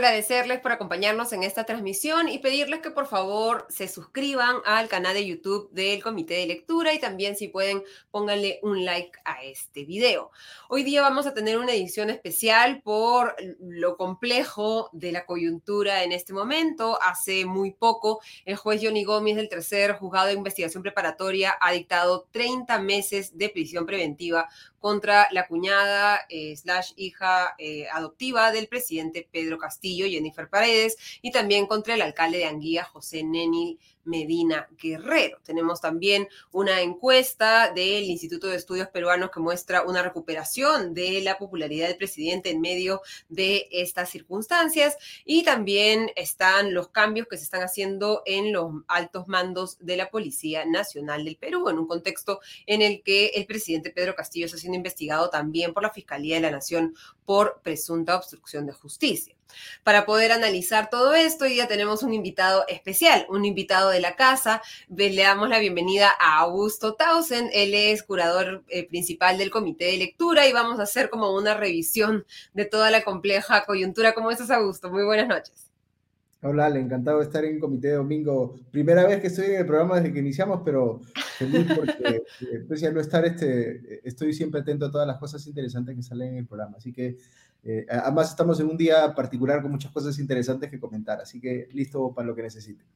Agradecerles por acompañarnos en esta transmisión y pedirles que por favor se suscriban al canal de YouTube del Comité de Lectura y también si pueden pónganle un like a este video. Hoy día vamos a tener una edición especial por lo complejo de la coyuntura en este momento. Hace muy poco el juez Johnny Gómez del tercer juzgado de investigación preparatoria ha dictado 30 meses de prisión preventiva contra la cuñada eh, slash hija eh, adoptiva del presidente Pedro Castillo, Jennifer Paredes, y también contra el alcalde de Anguía, José Nenil Medina Guerrero. Tenemos también una encuesta del Instituto de Estudios Peruanos que muestra una recuperación de la popularidad del presidente en medio de estas circunstancias y también están los cambios que se están haciendo en los altos mandos de la Policía Nacional del Perú, en un contexto en el que el presidente Pedro Castillo está siendo investigado también por la Fiscalía de la Nación por presunta obstrucción de justicia. Para poder analizar todo esto, hoy día tenemos un invitado especial, un invitado de la casa. Le damos la bienvenida a Augusto Tausen. Él es curador eh, principal del Comité de Lectura y vamos a hacer como una revisión de toda la compleja coyuntura. ¿Cómo estás, Augusto? Muy buenas noches. Hola, le encantado de estar en Comité de Domingo. Primera vez que estoy en el programa desde que iniciamos, pero feliz porque, eh, pese a no estar, este, estoy siempre atento a todas las cosas interesantes que salen en el programa. Así que eh, además, estamos en un día particular con muchas cosas interesantes que comentar, así que listo para lo que necesiten.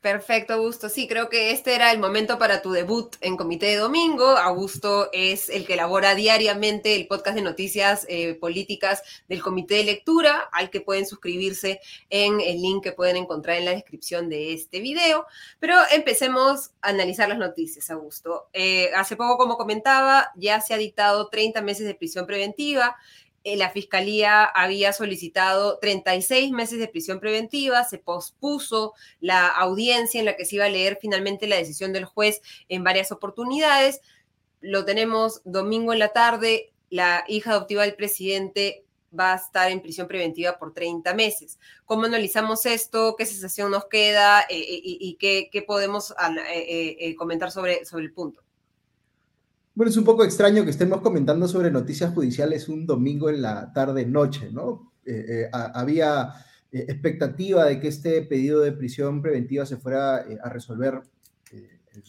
Perfecto, Augusto. Sí, creo que este era el momento para tu debut en Comité de Domingo. Augusto es el que elabora diariamente el podcast de noticias eh, políticas del Comité de Lectura, al que pueden suscribirse en el link que pueden encontrar en la descripción de este video. Pero empecemos a analizar las noticias, Augusto. Eh, hace poco, como comentaba, ya se ha dictado 30 meses de prisión preventiva. Eh, la fiscalía había solicitado 36 meses de prisión preventiva, se pospuso la audiencia en la que se iba a leer finalmente la decisión del juez en varias oportunidades. Lo tenemos domingo en la tarde, la hija adoptiva del presidente va a estar en prisión preventiva por 30 meses. ¿Cómo analizamos esto? ¿Qué sensación nos queda? Eh, eh, y, qué, podemos comentar sobre, sobre el punto? Bueno, es un poco extraño que estemos comentando sobre noticias judiciales un domingo en la tarde-noche, ¿no? Eh, eh, había eh, expectativa de que este pedido de prisión preventiva se fuera a resolver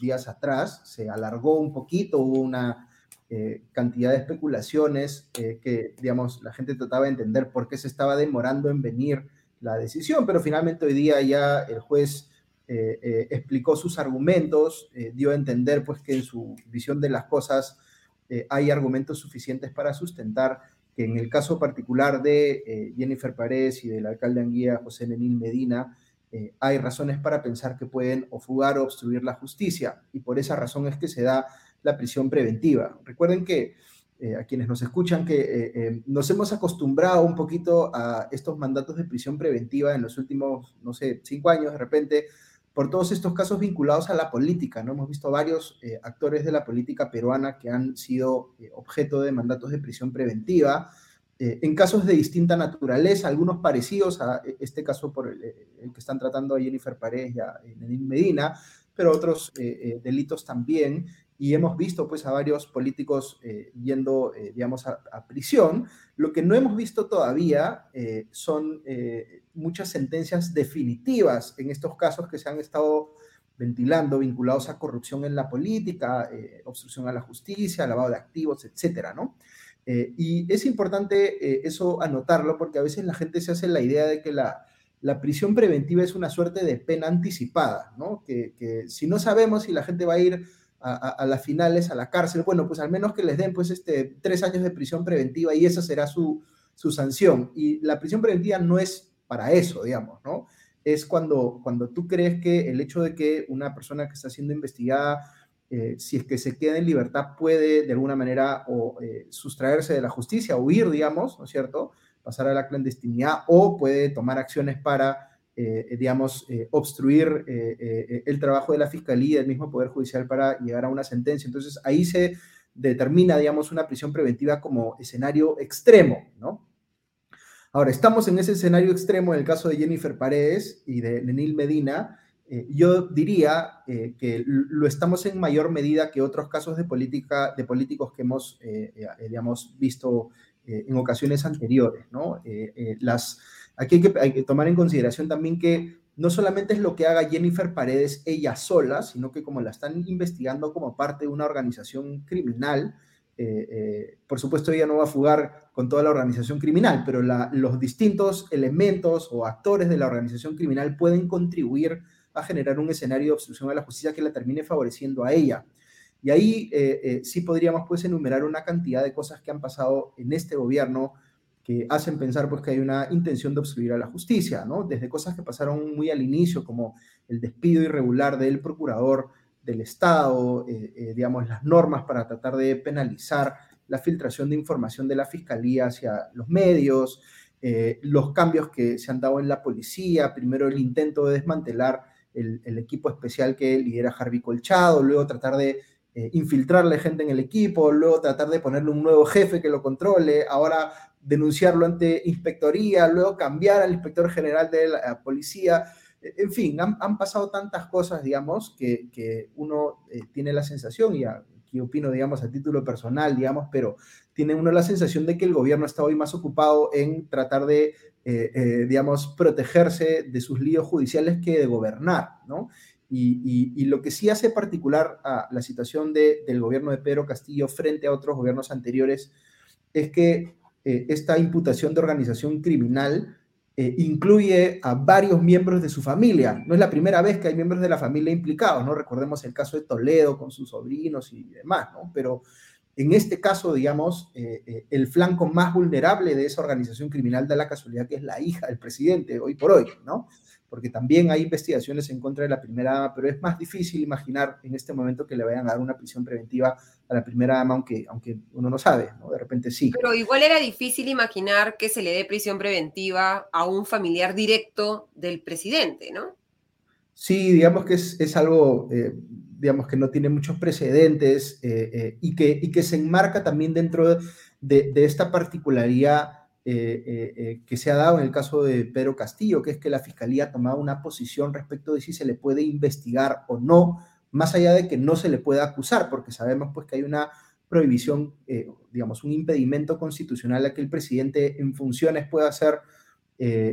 días atrás, se alargó un poquito, hubo una cantidad de especulaciones que, digamos, la gente trataba de entender por qué se estaba demorando en venir la decisión, pero finalmente hoy día ya el juez eh, eh, explicó sus argumentos, eh, dio a entender pues que en su visión de las cosas hay argumentos suficientes para sustentar que en el caso particular de Jennifer Paredes y del alcalde Anguía, José Nenil Medina, hay razones para pensar que pueden o fugar o obstruir la justicia y por esa razón es que se da la prisión preventiva. Recuerden que a quienes nos escuchan que nos hemos acostumbrado un poquito a estos mandatos de prisión preventiva en los últimos, no sé, cinco años de repente, por todos estos casos vinculados a la política. ¿no? Hemos visto varios eh, actores de la política peruana que han sido eh, objeto de mandatos de prisión preventiva, eh, en casos de distinta naturaleza, algunos parecidos a este caso por el, que están tratando a Jennifer Paredes y a Medina, pero otros delitos también y hemos visto pues a varios políticos eh, yendo, eh, digamos, a, prisión. Lo que no hemos visto todavía eh, son muchas sentencias definitivas en estos casos que se han estado ventilando vinculados a corrupción en la política, obstrucción a la justicia, lavado de activos, etcétera, ¿no? y es importante eso anotarlo porque a veces la gente se hace la idea de que la, la prisión preventiva es una suerte de pena anticipada, ¿no? Que, que si no sabemos si la gente va a ir a, las finales, a la cárcel, bueno, pues al menos que les den pues este, tres años de prisión preventiva y esa será su, su sanción. Y la prisión preventiva no es para eso, digamos, ¿no? Es cuando, cuando tú crees que el hecho de que una persona que está siendo investigada, eh, si es que se queda en libertad, puede de alguna manera o eh, sustraerse de la justicia, huir, digamos, ¿no es cierto? Pasar a la clandestinidad o puede tomar acciones para digamos, obstruir el trabajo de la Fiscalía y del mismo Poder Judicial para llegar a una sentencia. Entonces, ahí se determina, digamos, una prisión preventiva como escenario extremo, ¿no? Ahora, estamos en ese escenario extremo en el caso de Jennifer Paredes y de Nenil Medina. Eh, yo diría eh, que lo estamos en mayor medida que otros casos de, política, de políticos que hemos, eh, digamos, visto en ocasiones anteriores, ¿no? las, aquí hay que, hay que tomar en consideración también que no solamente es lo que haga Jennifer Paredes ella sola, sino que como la están investigando como parte de una organización criminal, eh, eh, por supuesto ella no va a fugar con toda la organización criminal, pero los distintos elementos o actores de la organización criminal pueden contribuir a generar un escenario de obstrucción a la justicia que la termine favoreciendo a ella. Y ahí eh, sí podríamos pues enumerar una cantidad de cosas que han pasado en este gobierno hacen pensar pues que hay una intención de obstruir a la justicia, ¿no? Desde cosas que pasaron muy al inicio, como el despido irregular del procurador del Estado, eh, eh, digamos, las normas para tratar de penalizar la filtración de información de la Fiscalía hacia los medios, eh, los cambios que se han dado en la policía, primero el intento de desmantelar el, el equipo especial que lidera Harvey Colchado, luego tratar de infiltrarle gente en el equipo, luego tratar de ponerle un nuevo jefe que lo controle, ahora denunciarlo ante inspectoría, luego cambiar al inspector general de la policía. En fin, han, pasado tantas cosas, digamos, que, uno eh, tiene la sensación, y aquí opino, digamos, a título personal, digamos, pero tiene uno la sensación de que el gobierno está hoy más ocupado en tratar de, eh, eh, digamos, protegerse de sus líos judiciales que de gobernar, ¿no? Y, lo que sí hace particular a la situación del gobierno de Pedro Castillo frente a otros gobiernos anteriores es que eh, esta imputación de organización criminal eh, incluye a varios miembros de su familia. No es la primera vez que hay miembros de la familia implicados, ¿no? Recordemos el caso de Toledo con sus sobrinos y demás, ¿no? Pero en este caso, digamos, eh, el flanco más vulnerable de esa organización criminal da la casualidad que es la hija del presidente, hoy por hoy, ¿no? porque también hay investigaciones en contra de la primera dama, pero es más difícil imaginar en este momento que le vayan a dar una prisión preventiva a la primera dama, aunque, aunque uno no sabe, ¿no? De repente sí. Pero igual era difícil imaginar que se le dé prisión preventiva a un familiar directo del presidente, ¿no? Sí, digamos que es, es algo, eh, digamos que no tiene muchos precedentes eh, eh, y, que, y que se enmarca también dentro de, de esta particularidad que se ha dado en el caso de Pedro Castillo, que es que la Fiscalía ha tomado una posición respecto de si se le puede investigar o no, más allá de que no se le pueda acusar, porque sabemos pues que hay una prohibición, digamos, un impedimento constitucional a que el presidente en funciones pueda ser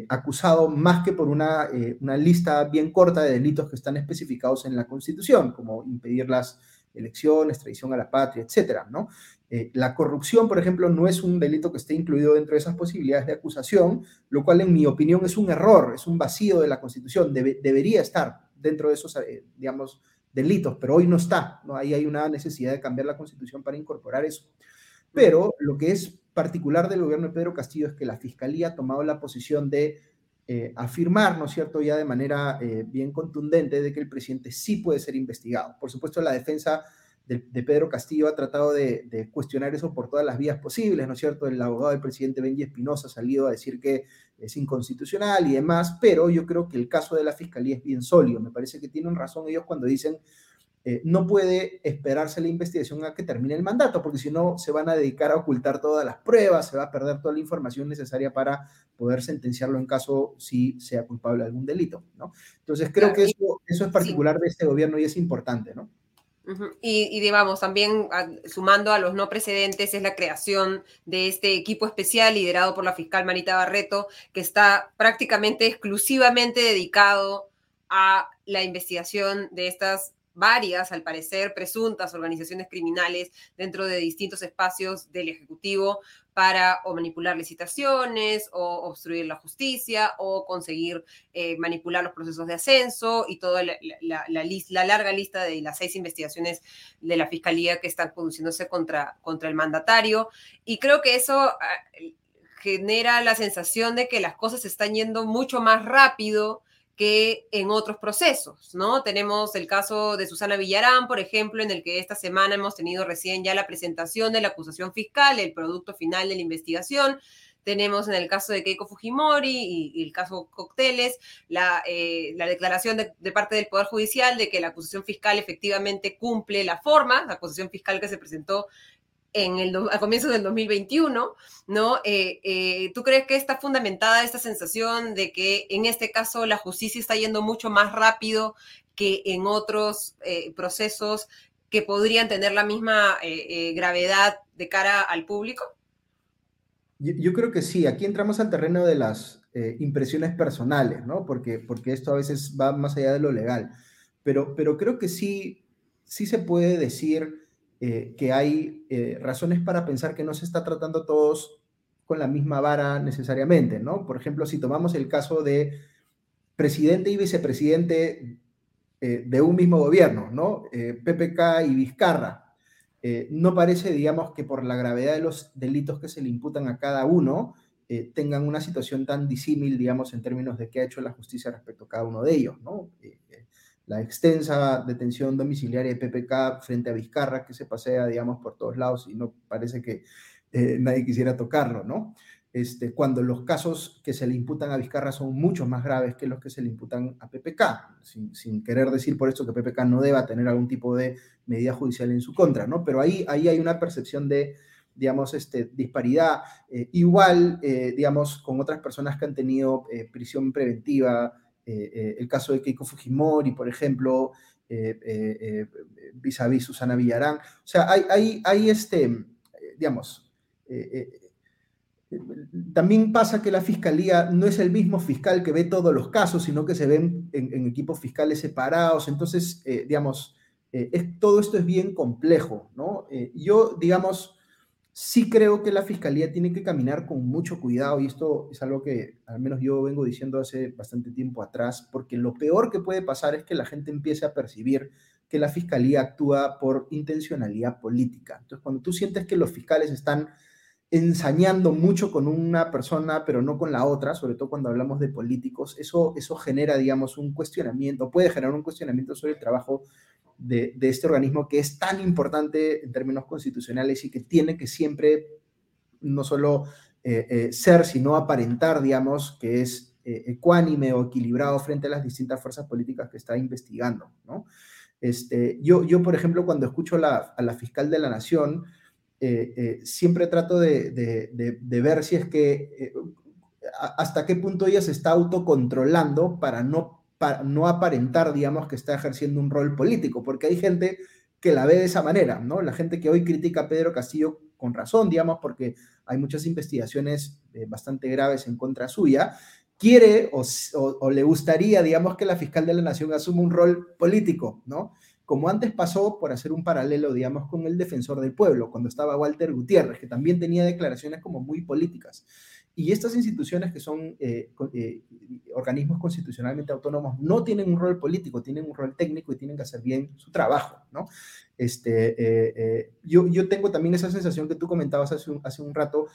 acusado más que por una, una lista bien corta de delitos que están especificados en la Constitución, como impedir las elecciones, traición a la patria, etcétera, ¿no? Eh, la corrupción, por ejemplo, no es un delito que esté incluido dentro de esas posibilidades de acusación, lo cual en mi opinión es un error, es un vacío de la Constitución, debería estar dentro de esos, eh, digamos, delitos, pero hoy no está, ¿no? Ahí hay una necesidad de cambiar la Constitución para incorporar eso. Pero lo que es particular del gobierno de Pedro Castillo es que la Fiscalía ha tomado la posición de eh, afirmar, ¿no es cierto?, ya de manera bien contundente de que el presidente sí puede ser investigado. Por supuesto, la defensa de, Pedro Castillo ha tratado de, cuestionar eso por todas las vías posibles, ¿no es cierto? El abogado del presidente Benji Espinosa ha salido a decir que es inconstitucional y demás, pero yo creo que el caso de la fiscalía es bien sólido. Me parece que tienen razón ellos cuando dicen eh, no puede esperarse la investigación a que termine el mandato, porque si no se van a dedicar a ocultar todas las pruebas, se va a perder toda la información necesaria para poder sentenciarlo en caso si sea culpable de algún delito, ¿no? Entonces creo que eso, eso es particular de este gobierno y es importante, ¿no? Y, digamos, también ah, sumando a los no precedentes es la creación de este equipo especial liderado por la fiscal Marita Barreto, que está prácticamente exclusivamente dedicado a la investigación de estas varias, al parecer, presuntas organizaciones criminales dentro de distintos espacios del Ejecutivo para o manipular licitaciones o obstruir la justicia o conseguir eh, manipular los procesos de ascenso y toda la, la, larga lista de las seis investigaciones de la Fiscalía que están produciéndose contra, contra el mandatario. Y creo que eso ah, genera la sensación de que las cosas están yendo mucho más rápido que en otros procesos, ¿no? Tenemos el caso de Susana Villarán, por ejemplo, en el que esta semana hemos tenido recién ya la presentación de la acusación fiscal, el producto final de la investigación. tenemos en el caso de Keiko Fujimori y, el caso Cocteles, la, eh, la declaración de, parte del Poder Judicial de que la acusación fiscal efectivamente cumple la forma, la acusación fiscal que se presentó en el, a comienzos del 2021, ¿no? Eh, eh, ¿Tú crees que está fundamentada esta sensación de que en este caso la justicia está yendo mucho más rápido que en otros eh, procesos que podrían tener la misma gravedad de cara al público? Yo, creo que sí, aquí entramos al terreno de las impresiones personales, ¿no? Porque, porque esto a veces va más allá de lo legal, pero, pero creo que sí, sí se puede decir eh, que hay eh, razones para pensar que no se está tratando todos con la misma vara necesariamente, ¿no? Por ejemplo, si tomamos el caso de presidente y vicepresidente eh, de un mismo gobierno, ¿no? PPK y Vizcarra. no parece, digamos, que por la gravedad de los delitos que se le imputan a cada uno, tengan una situación tan disímil, digamos, en términos de qué ha hecho la justicia respecto a cada uno de ellos, ¿no? La extensa detención domiciliaria de PPK frente a Vizcarra, que se pasea, digamos, por todos lados y no parece que eh, nadie quisiera tocarlo, ¿no? Este, cuando los casos que se le imputan a Vizcarra son mucho más graves que los que se le imputan a PPK, sin, querer decir por eso que PPK no deba tener algún tipo de medida judicial en su contra, ¿no? Pero ahí, ahí hay una percepción de, digamos, este, disparidad. Eh, igual, eh, digamos, con otras personas que han tenido prisión preventiva, el caso de Keiko Fujimori, por ejemplo, eh, vis a vis Susana Villarán. O sea, hay, hay, este, digamos, también pasa que la fiscalía no es el mismo fiscal que ve todos los casos, sino que se ven en, equipos fiscales separados. Entonces, digamos, todo esto es bien complejo, ¿no? yo, digamos, sí creo que la fiscalía tiene que caminar con mucho cuidado y esto es algo que al menos yo vengo diciendo hace bastante tiempo atrás, porque lo peor que puede pasar es que la gente empiece a percibir que la fiscalía actúa por intencionalidad política. Entonces, cuando tú sientes que los fiscales están ensañando mucho con una persona, pero no con la otra, sobre todo cuando hablamos de políticos, eso, eso genera, digamos, un cuestionamiento, puede generar un cuestionamiento sobre el trabajo de, este organismo que es tan importante en términos constitucionales y que tiene que siempre no solo eh, eh, ser, sino aparentar, digamos, que es eh, ecuánime o equilibrado frente a las distintas fuerzas políticas que está investigando, ¿no? Este, yo, yo, por ejemplo, cuando escucho a la fiscal de la Nación, siempre trato de, de, ver si es que hasta qué punto ella se está autocontrolando para no para no aparentar, digamos, que está ejerciendo un rol político, porque hay gente que la ve de esa manera, ¿no? La gente que hoy critica a Pedro Castillo con razón, digamos, porque hay muchas investigaciones eh, bastante graves en contra suya, quiere o, le gustaría, digamos, que la fiscal de la nación asuma un rol político, ¿no? Como antes pasó, por hacer un paralelo, digamos, con el defensor del pueblo, cuando estaba Walter Gutiérrez, que también tenía declaraciones como muy políticas. Y estas instituciones que son eh, eh, organismos constitucionalmente autónomos no tienen un rol político, tienen un rol técnico y tienen que hacer bien su trabajo, ¿no? Este, eh, yo, yo tengo también esa sensación que tú comentabas hace un, hace un rato,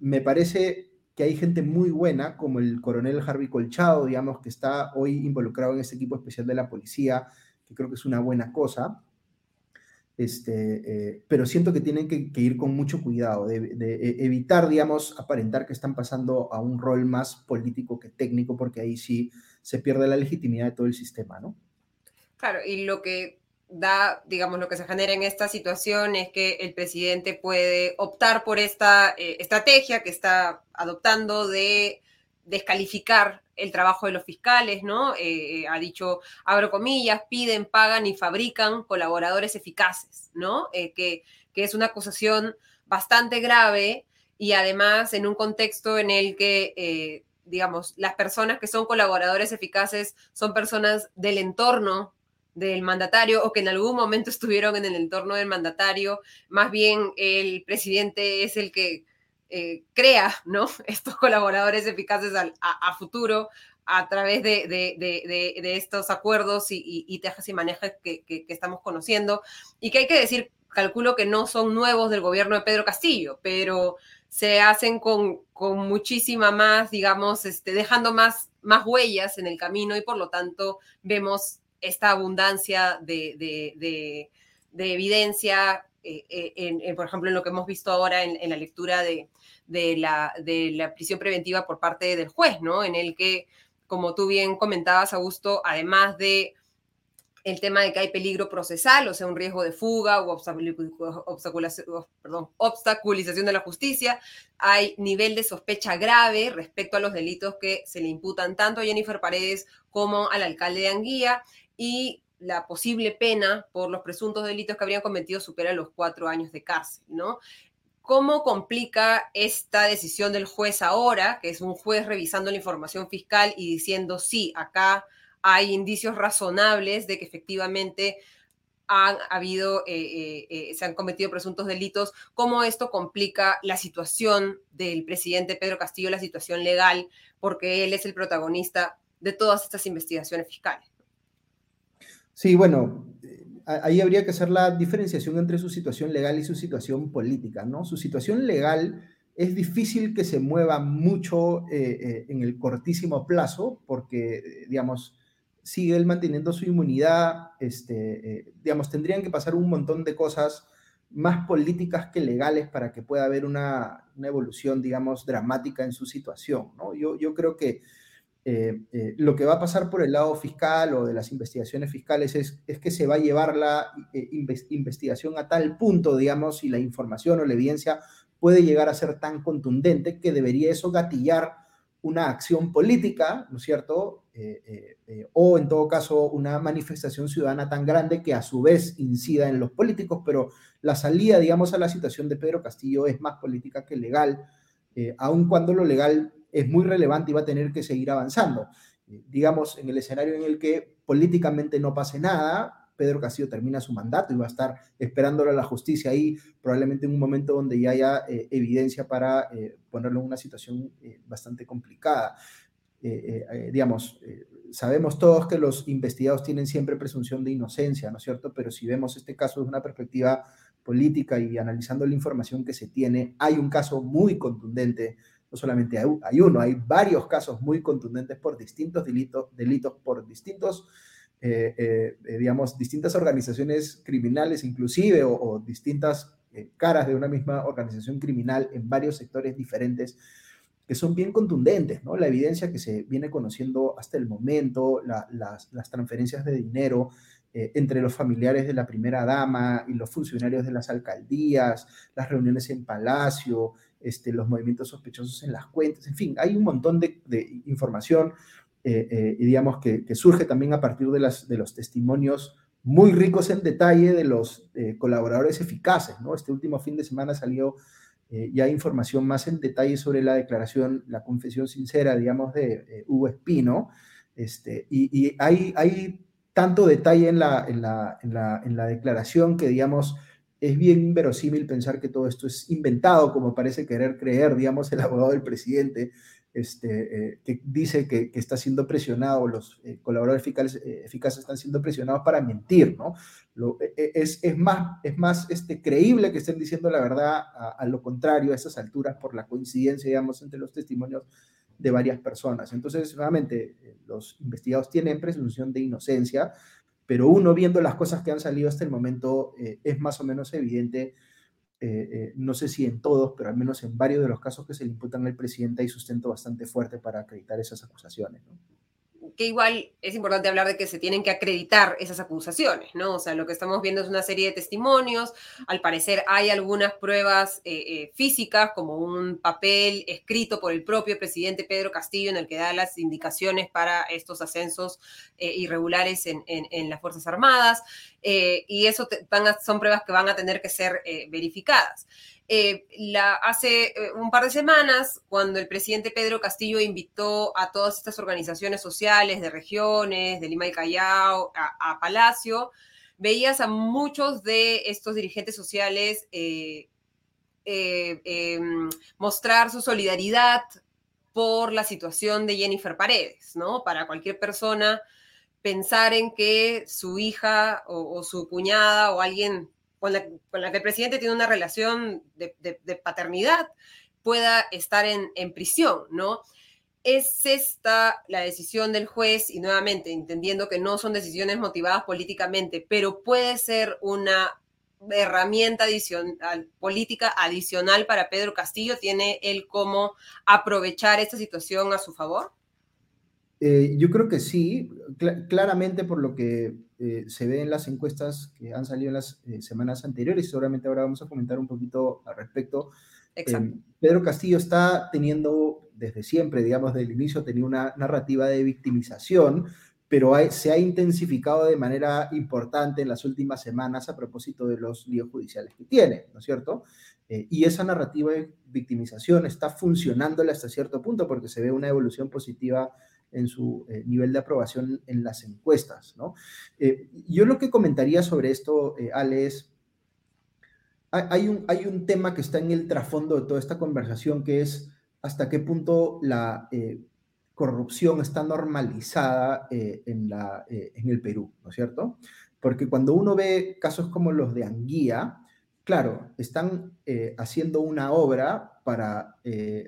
me parece que hay gente muy buena, como el coronel Harvey Colchado, digamos, que está hoy involucrado en este equipo especial de la policía, que creo que es una buena cosa, este, eh, pero siento que tienen que, ir con mucho cuidado, de, e, evitar, digamos, aparentar que están pasando a un rol más político que técnico, porque ahí sí se pierde la legitimidad de todo el sistema, ¿no? Claro, y lo que da, digamos, lo que se genera en esta situación es que el presidente puede optar por esta eh, estrategia que está adoptando de descalificar el trabajo de los fiscales, ¿no? Eh, ha dicho, abro comillas, piden, pagan y fabrican colaboradores eficaces, ¿no? Eh, que, que, es una acusación bastante grave y además en un contexto en el que, eh, digamos, las personas que son colaboradores eficaces son personas del entorno del mandatario o que en algún momento estuvieron en el entorno del mandatario, más bien el presidente es el que eh, crea ¿no? estos colaboradores eficaces a, futuro a través de, estos acuerdos y, tejas y manejas que, estamos conociendo y que hay que decir, calculo que no son nuevos del gobierno de Pedro Castillo, pero se hacen con, muchísima más, digamos, este, dejando más, huellas en el camino y por lo tanto vemos esta abundancia de de evidencia, por ejemplo, en lo que hemos visto ahora en, la lectura de, la, de la prisión preventiva por parte del juez, ¿no? En el que, como tú bien comentabas, Augusto, además de el tema de que hay peligro procesal, o sea, un riesgo de fuga o obstaculización de la justicia. Hay nivel de sospecha grave respecto a los delitos que se le imputan tanto a Jennifer Paredes como al alcalde de Anguía y la posible pena por los presuntos delitos que habrían cometido supera los cuatro años de cárcel, ¿no? ¿Cómo complica esta decisión del juez ahora, que es un juez revisando la información fiscal y diciendo, sí, acá hay indicios razonables de que efectivamente han habido, eh, eh, eh, se han cometido presuntos delitos, cómo esto complica la situación del presidente Pedro Castillo, la situación legal, porque él es el protagonista de todas estas investigaciones fiscales. Sí, bueno, ahí habría que hacer la diferenciación entre su situación legal y su situación política, ¿no? Su situación legal es difícil que se mueva mucho en el cortísimo plazo, porque, digamos, sigue él manteniendo su inmunidad, este, eh, digamos, tendrían que pasar un montón de cosas más políticas que legales para que pueda haber una, evolución, digamos, dramática en su situación. ¿no? Yo, yo creo que eh, eh, lo que va a pasar por el lado fiscal o de las investigaciones fiscales es, es que se va a llevar la investigación a tal punto, digamos, y la información o la evidencia puede llegar a ser tan contundente que debería eso gatillar una acción política, ¿no es cierto? Eh, eh, eh, o en todo caso una manifestación ciudadana tan grande que a su vez incida en los políticos, pero la salida, digamos, a la situación de Pedro Castillo es más política que legal, aun cuando lo legal es muy relevante y va a tener que seguir avanzando. digamos, en el escenario en el que políticamente no pase nada, Pedro Castillo termina su mandato y va a estar esperándolo a la justicia ahí, probablemente en un momento donde ya haya eh, evidencia para eh, ponerlo en una situación eh, bastante complicada. digamos, sabemos todos que los investigados tienen siempre presunción de inocencia, ¿no es cierto? Pero si vemos este caso desde una perspectiva política y analizando la información que se tiene, hay un caso muy contundente no solamente hay uno, hay varios casos muy contundentes por distintos delitos, delitos por distintos eh, eh, eh, digamos, distintas organizaciones criminales inclusive o, distintas caras de una misma organización criminal en varios sectores diferentes que son bien contundentes, ¿no? La evidencia que se viene conociendo hasta el momento, las, las, transferencias de dinero entre los familiares de la primera dama y los funcionarios de las alcaldías, las reuniones en Palacio, este, los movimientos sospechosos en las cuentas, en fin, hay un montón de, información eh, eh, digamos que, surge también a partir de, las, de los testimonios muy ricos en detalle de los eh, colaboradores eficaces. ¿no? Este último fin de semana salió ya información más en detalle sobre la declaración, la confesión sincera, digamos, de Hugo Espino. Este, y, hay, hay tanto detalle en la, en la, en la, en la declaración que, digamos, es bien inverosímil pensar que todo esto es inventado, como parece querer creer, digamos, el abogado del presidente, este, eh, que dice que, está siendo presionado, los eh, colaboradores eficaces, eh, eficaces, están siendo presionados para mentir, ¿no? es, es, más, es más este, creíble que estén diciendo la verdad a, lo contrario a esas alturas por la coincidencia, digamos, entre los testimonios de varias personas. Entonces, nuevamente, los investigados tienen presunción de inocencia, pero uno viendo las cosas que han salido hasta el momento es más o menos evidente eh, eh, no sé si en todos, pero al menos en varios de los casos que se le imputan al presidente hay sustento bastante fuerte para acreditar esas acusaciones. Que igual es importante hablar de que se tienen que acreditar esas acusaciones, ¿no? O sea, lo que estamos viendo es una serie de testimonios, al parecer hay algunas pruebas eh, eh, físicas, como un papel escrito por el propio presidente Pedro Castillo en el que da las indicaciones para estos ascensos eh, irregulares en, las Fuerzas Armadas, y eso son pruebas que van a tener que ser verificadas. Eh, la, hace eh, un par de semanas, cuando el presidente Pedro Castillo invitó a todas estas organizaciones sociales de regiones, de Lima y Callao, a, Palacio, veías a muchos de estos dirigentes sociales eh, em, mostrar su solidaridad por la situación de Jennifer Paredes, ¿no? Para cualquier persona pensar en que su hija o su cuñada o alguien con la, que el presidente tiene una relación de, paternidad pueda estar en, prisión, ¿no? ¿Es esta la decisión del juez? Y nuevamente, entendiendo que no son decisiones motivadas políticamente, pero puede ser una herramienta adicional, política adicional para Pedro Castillo. ¿Tiene él cómo aprovechar esta situación a su favor? Eh, yo creo que sí, claramente por lo que eh, se ve en las encuestas que han salido en las eh, semanas anteriores, seguramente ahora vamos a comentar un poquito al respecto. Pedro Castillo está teniendo desde siempre, digamos, desde el inicio, tenía una narrativa de victimización, pero se ha intensificado de manera importante en las últimas semanas a propósito de los líos judiciales que tiene, ¿no es cierto? Eh, y esa narrativa de victimización está funcionándole hasta cierto punto porque se ve una evolución positiva en su eh, nivel de aprobación en las encuestas, ¿no? Eh, yo lo que comentaría sobre esto, Ale, es, hay un, hay un tema que está en el trasfondo de toda esta conversación que es hasta qué punto la corrupción está normalizada eh, en, la, eh, en el Perú, ¿no es cierto? Porque cuando uno ve casos como los de Anguía, claro, están eh, haciendo una obra para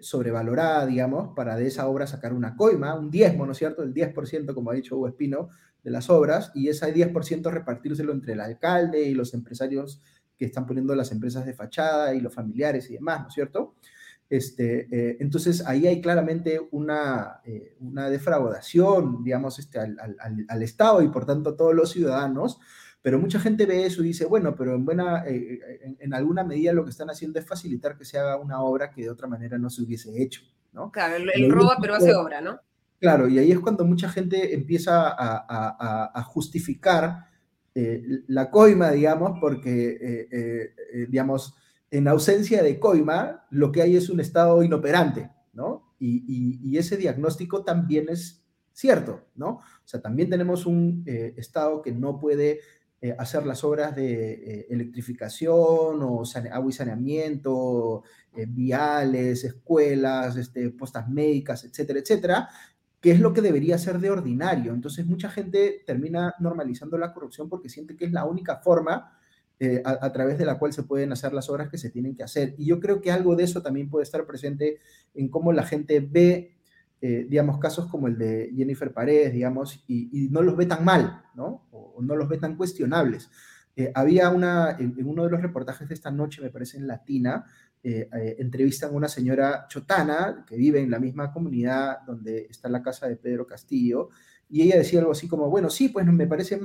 sobrevalorada, digamos, para de esa obra sacar una coima, un diezmo, ¿no es cierto? El 10%, como ha dicho Hugo Espino, de las obras, y ese 10% repartírselo entre el alcalde y los empresarios que están poniendo las empresas de fachada y los familiares y demás, ¿no es cierto? Este, eh, entonces, ahí hay claramente una, eh, una defraudación, digamos, este, al, al, Estado y por tanto a todos los ciudadanos, pero mucha gente ve eso y dice, bueno, pero en, buena, eh, en, alguna medida lo que están haciendo es facilitar que se haga una obra que de otra manera no se hubiese hecho, ¿no? Claro, él roba pero hace obra, ¿no? Claro, y ahí es cuando mucha gente empieza a, a, a justificar la coima, digamos, porque, digamos, en ausencia de coima, lo que hay es un Estado inoperante, ¿no? Y, ese diagnóstico también es cierto, ¿no? O sea, también tenemos un eh, Estado que no puede eh, hacer las obras de eh, electrificación o agua y saneamiento, viales, escuelas, este, postas médicas, etcétera, etcétera, que es lo que debería ser de ordinario. Entonces, mucha gente termina normalizando la corrupción porque siente que es la única forma eh, a, través de la cual se pueden hacer las obras que se tienen que hacer. Y yo creo que algo de eso también puede estar presente en cómo la gente ve, eh, digamos, casos como el de Jennifer Paredes, digamos, y, no los ve tan mal, ¿no? O, no los ve tan cuestionables. Eh, había una, en, uno de los reportajes de esta noche, me parece en Latina, entrevistan a una señora chotana que vive en la misma comunidad donde está la casa de Pedro Castillo, y ella decía algo así como, bueno, sí, pues me parece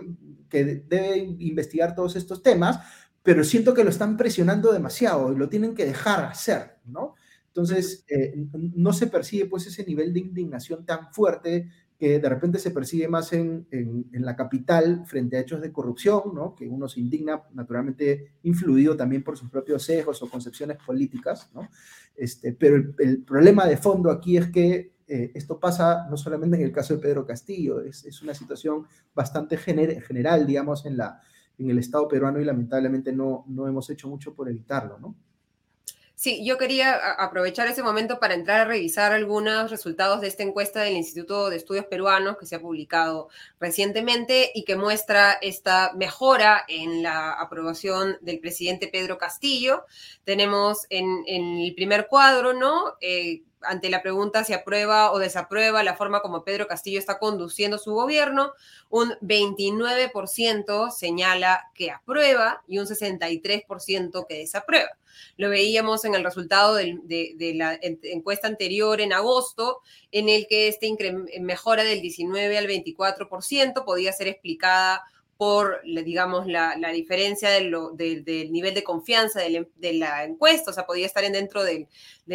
que debe investigar todos estos temas, pero siento que lo están presionando demasiado y lo tienen que dejar hacer, ¿no? Entonces, eh, no se percibe pues ese nivel de indignación tan fuerte que de repente se percibe más en, en, la capital frente a hechos de corrupción, ¿no? que uno se indigna naturalmente influido también por sus propios sesgos o concepciones políticas, ¿no? este, pero el, problema de fondo aquí es que eh, esto pasa no solamente en el caso de Pedro Castillo, es, una situación bastante general, digamos, en, la, en el Estado peruano y lamentablemente no, no hemos hecho mucho por evitarlo, ¿no? Sí, yo quería aprovechar ese momento para entrar a revisar algunos resultados de esta encuesta del Instituto de Estudios Peruanos que se ha publicado recientemente y que muestra esta mejora en la aprobación del presidente Pedro Castillo. Tenemos en, el primer cuadro, ¿no? Eh, ante la pregunta si aprueba o desaprueba la forma como Pedro Castillo está conduciendo su gobierno, un 29% señala que aprueba y un 63% que desaprueba. Lo veíamos en el resultado de, de, la encuesta anterior en agosto, en el que esta mejora del 19 al 24% podía ser explicada por, digamos, la, diferencia del nivel de confianza de, la encuesta, o sea, podía estar dentro del,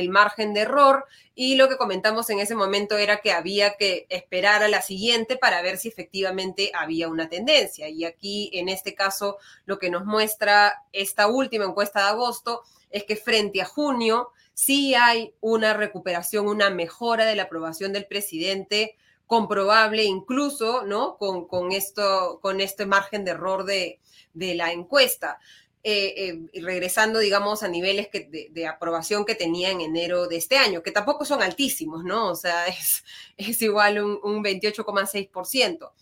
margen de error. Y lo que comentamos en ese momento era que había que esperar a la siguiente para ver si efectivamente había una tendencia. Y aquí, en este caso, lo que nos muestra esta última encuesta de agosto es que frente a junio sí hay una recuperación, una mejora de la aprobación del presidente comprobable incluso, ¿no? Con, con, esto, con este margen de error de, de la encuesta. Eh, eh, regresando, digamos, a niveles que, de, aprobación que tenía en enero de este año, que tampoco son altísimos, ¿no? O sea, es, es igual un, un 28,6%.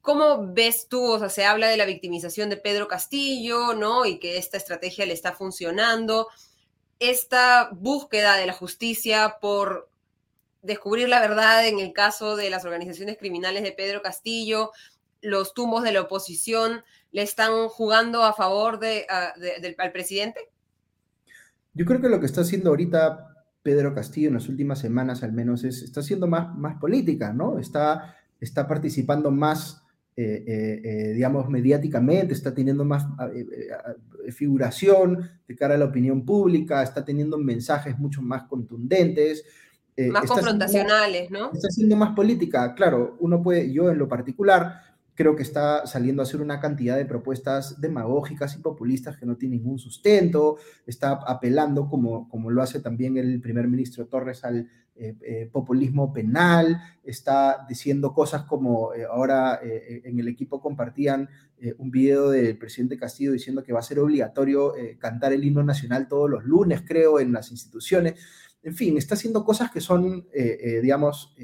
¿Cómo ves tú? O sea, se habla de la victimización de Pedro Castillo, ¿no? Y que esta estrategia le está funcionando. Esta búsqueda de la justicia por descubrir la verdad en el caso de las organizaciones criminales de Pedro Castillo, los tumbos de la oposición le están jugando a favor de, al presidente? Yo creo que lo que está haciendo ahorita Pedro Castillo en las últimas semanas al menos es, está haciendo más, más política, ¿no? Está, está participando más, eh, eh, eh, digamos, mediáticamente, está teniendo más figuración de cara a la opinión pública, está teniendo mensajes mucho más contundentes. Más confrontacionales, ¿no? Está haciendo más política, claro, uno puede, yo en lo particular, creo que está saliendo a hacer una cantidad de propuestas demagógicas y populistas que no tienen ningún sustento, está apelando, como, como lo hace también el primer ministro Torres, al eh, eh, populismo penal, está diciendo cosas como eh, ahora en el equipo compartían un video del presidente Castillo diciendo que va a ser obligatorio cantar el himno nacional todos los lunes, creo, en las instituciones. En fin, está haciendo cosas que son, digamos,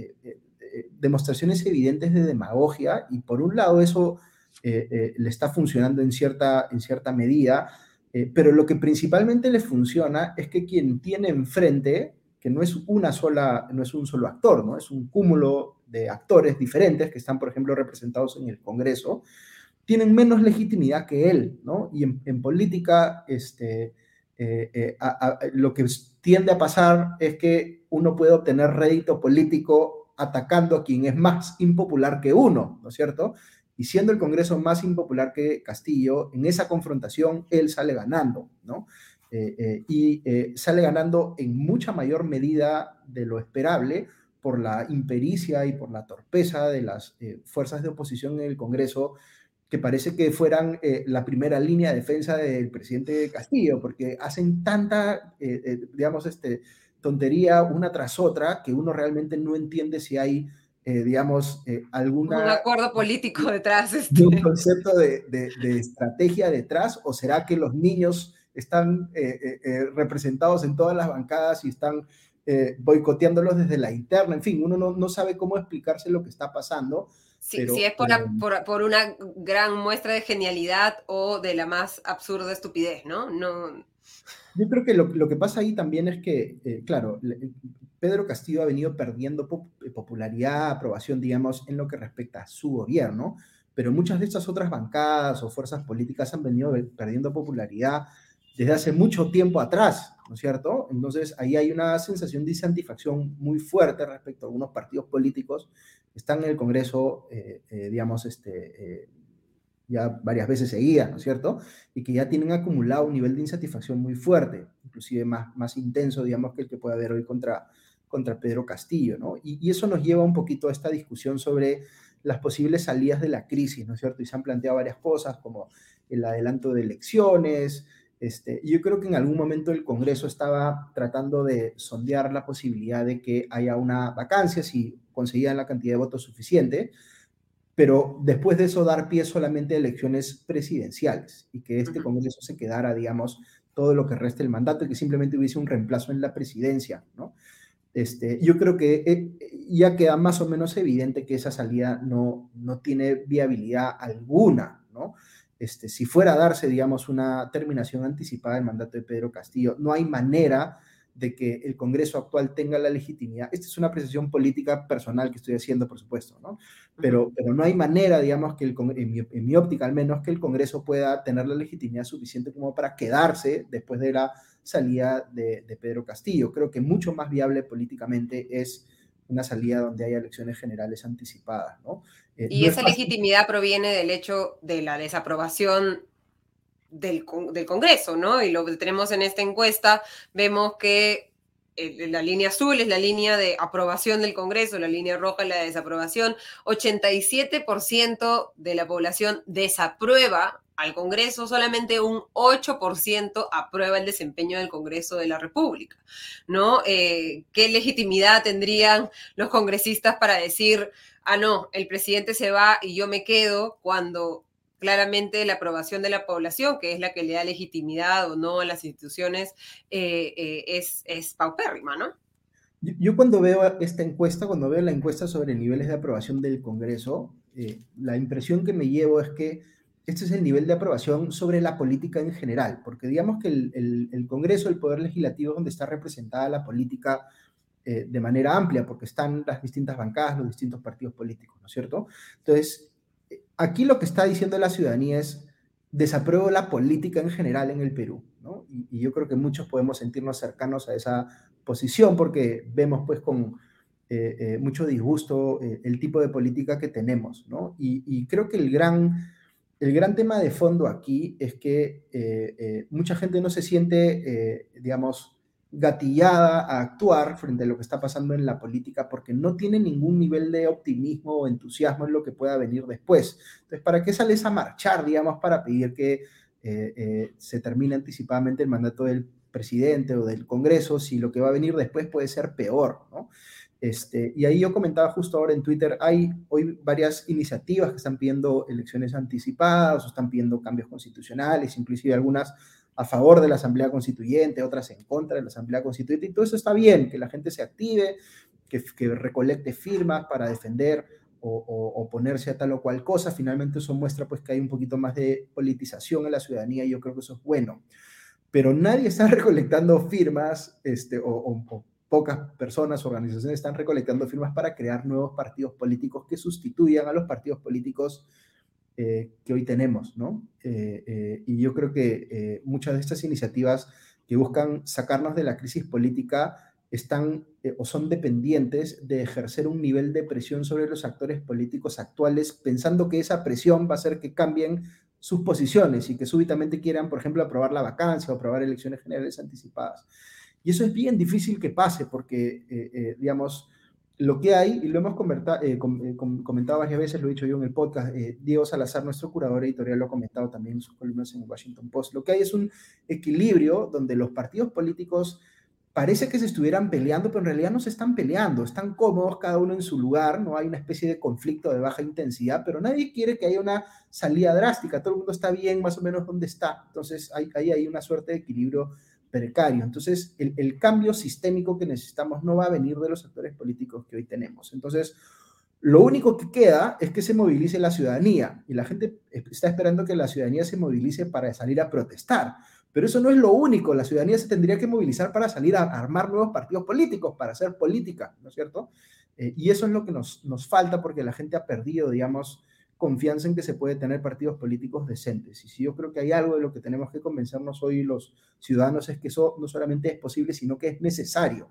demostraciones evidentes de demagogia y por un lado eso eh, eh, le está funcionando en cierta, en cierta medida, eh, pero lo que principalmente le funciona es que quien tiene enfrente, que no es una sola, no es un solo actor, ¿no? Es un cúmulo de actores diferentes que están, por ejemplo, representados en el Congreso, tienen menos legitimidad que él, ¿no? Y en, política, este, lo que tiende a pasar es que uno puede obtener rédito político atacando a quien es más impopular que uno, ¿no es cierto? Y siendo el Congreso más impopular que Castillo, en esa confrontación él sale ganando, ¿no? Eh, eh, y eh, sale ganando en mucha mayor medida de lo esperable por la impericia y por la torpeza de las fuerzas de oposición en el Congreso, que parece que fueran la primera línea de defensa del presidente Castillo, porque hacen tanta, digamos, este, tontería una tras otra que uno realmente no entiende si hay, eh, digamos, eh, alguna... Un acuerdo político detrás. Este. Un concepto de, estrategia detrás, o será que los niños están eh, representados en todas las bancadas y están boicoteándolos desde la interna. En fin, uno no, sabe cómo explicarse lo que está pasando. Si es por, por, por, una gran muestra de genialidad o de la más absurda estupidez, ¿no? No, yo creo que lo, que pasa ahí también es que, eh, claro, Pedro Castillo ha venido perdiendo eh, popularidad, aprobación, digamos, en lo que respecta a su gobierno, pero muchas de estas otras bancadas o fuerzas políticas han venido perdiendo popularidad desde hace mucho tiempo atrás, ¿no es cierto? Entonces ahí hay una sensación de insatisfacción muy fuerte respecto a algunos partidos políticos están en el Congreso, eh, digamos, este, ya varias veces seguidas, ¿no es cierto? Y que ya tienen acumulado un nivel de insatisfacción muy fuerte, inclusive más, más intenso, digamos, que el que puede haber hoy contra, contra Pedro Castillo, ¿no? Y, eso nos lleva un poquito a esta discusión sobre las posibles salidas de la crisis, ¿no es cierto? Y se han planteado varias cosas como el adelanto de elecciones. Este, yo creo que en algún momento el Congreso estaba tratando de sondear la posibilidad de que haya una vacancia si conseguían la cantidad de votos suficiente pero después de eso dar pie solamente a elecciones presidenciales y que este Congreso se quedara, digamos, todo lo que resta del mandato y que simplemente hubiese un reemplazo en la presidencia, ¿no? Este, yo creo que eh, ya queda más o menos evidente que esa salida no, no tiene viabilidad alguna, ¿no? Este, si fuera a darse, digamos, una terminación anticipada del mandato de Pedro Castillo, no hay manera de que el Congreso actual tenga la legitimidad. Esta es una apreciación política personal que estoy haciendo, por supuesto, ¿no? Pero, pero no hay manera, digamos, que el, en, mi, óptica al menos, que el Congreso pueda tener la legitimidad suficiente como para quedarse después de la salida de, Pedro Castillo. Creo que mucho más viable políticamente es una salida donde haya elecciones generales anticipadas, ¿no? Eh, y esa legitimidad proviene del hecho de la desaprobación del, Congreso, ¿no? Y lo que tenemos en esta encuesta, vemos que eh, la línea azul es la línea de aprobación del Congreso, la línea roja es la de desaprobación. 87% de la población desaprueba al Congreso, solamente un 8% aprueba el desempeño del Congreso de la República, ¿no? Eh, ¿Qué legitimidad tendrían los congresistas para decir, ah, no, el presidente se va y yo me quedo cuando claramente la aprobación de la población, que es la que le da legitimidad o no a las instituciones, eh, eh, es, es paupérrima, ¿no? Yo, cuando veo esta encuesta, cuando veo la encuesta sobre niveles de aprobación del Congreso, eh, la impresión que me llevo es que este es el nivel de aprobación sobre la política en general, porque digamos que el, el, Congreso, el Poder Legislativo, donde está representada la política de manera amplia, porque están las distintas bancadas, los distintos partidos políticos, ¿no es cierto? Entonces, aquí lo que está diciendo la ciudadanía es, desapruebo la política en general en el Perú, ¿no? Y, yo creo que muchos podemos sentirnos cercanos a esa posición porque vemos pues con mucho disgusto el tipo de política que tenemos, ¿no? Y, y creo que el gran el gran tema de fondo aquí es que eh, eh, mucha gente no se siente, eh, digamos, gatillada a actuar frente a lo que está pasando en la política porque no tiene ningún nivel de optimismo o entusiasmo en lo que pueda venir después. Entonces, ¿para qué sales a marchar, digamos, para pedir que se termine anticipadamente el mandato del presidente o del Congreso si lo que va a venir después puede ser peor, ¿no? Este, y ahí yo comentaba justo ahora en Twitter, hay hoy varias iniciativas que están pidiendo elecciones anticipadas o están pidiendo cambios constitucionales, inclusive algunas a favor de la Asamblea Constituyente, otras en contra de la Asamblea Constituyente, y todo eso está bien, que la gente se active, que, recolecte firmas para defender o, o, oponerse a tal o cual cosa. Finalmente eso muestra pues que hay un poquito más de politización en la ciudadanía y yo creo que eso es bueno. Pero nadie está recolectando firmas este, o, o pocas personas, organizaciones están recolectando firmas para crear nuevos partidos políticos que sustituyan a los partidos políticos eh, que hoy tenemos, ¿no? Eh, eh, y yo creo que muchas de estas iniciativas que buscan sacarnos de la crisis política están o son dependientes de ejercer un nivel de presión sobre los actores políticos actuales, pensando que esa presión va a hacer que cambien sus posiciones y que súbitamente quieran, por ejemplo, aprobar la vacancia o aprobar elecciones generales anticipadas. Y eso es bien difícil que pase porque, eh, eh, digamos, lo que hay, y lo hemos eh, comentado varias veces, lo he dicho yo en el podcast, Diego Salazar, nuestro curador editorial, lo ha comentado también en sus columnas en el Washington Post, lo que hay es un equilibrio donde los partidos políticos parece que se estuvieran peleando, pero en realidad no se están peleando, están cómodos cada uno en su lugar, no hay una especie de conflicto de baja intensidad, pero nadie quiere que haya una salida drástica, todo el mundo está bien más o menos donde está, entonces ahí hay una suerte de equilibrio precario. Entonces, el, cambio sistémico que necesitamos no va a venir de los actores políticos que hoy tenemos. Entonces, lo único que queda es que se movilice la ciudadanía y la gente está esperando que la ciudadanía se movilice para salir a protestar. Pero eso no es lo único, la ciudadanía se tendría que movilizar para salir a armar nuevos partidos políticos, para hacer política, ¿no es cierto? Eh, y eso es lo que nos, nos falta porque la gente ha perdido, digamos, confianza en que se puede tener partidos políticos decentes. Y si yo creo que hay algo de lo que tenemos que convencernos hoy los ciudadanos es que eso no solamente es posible, sino que es necesario.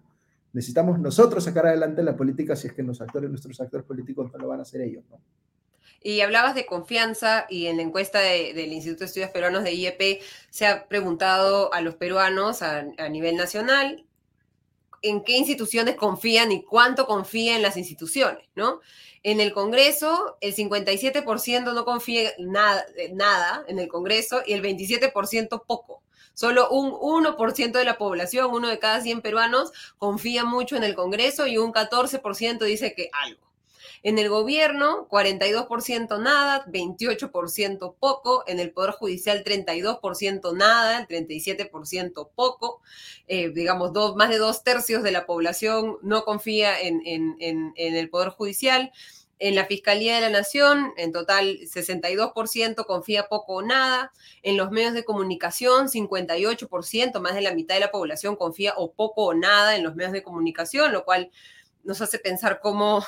Necesitamos nosotros sacar adelante la política si es que los actores, nuestros actores políticos no lo van a hacer ellos, ¿no? Y hablabas de confianza y en la encuesta del Instituto de Estudios Peruanos de IEP se ha preguntado a los peruanos a, a nivel nacional en qué instituciones confían y cuánto confían en las instituciones, ¿no? En el Congreso, el 57% no confía nada, nada en el Congreso y el 27% poco. Solo un 1% de la población, uno de cada 100 peruanos, confía mucho en el Congreso y un 14% dice que algo. En el gobierno, 42% nada, 28% poco. En el Poder Judicial, 32% nada, el 37% poco. Eh, digamos, dos, más de dos tercios de la población no confía en, en el Poder Judicial. En la Fiscalía de la Nación, en total 62% confía poco o nada. En los medios de comunicación, 58%, más de la mitad de la población confía o poco o nada en los medios de comunicación, lo cual nos hace pensar cómo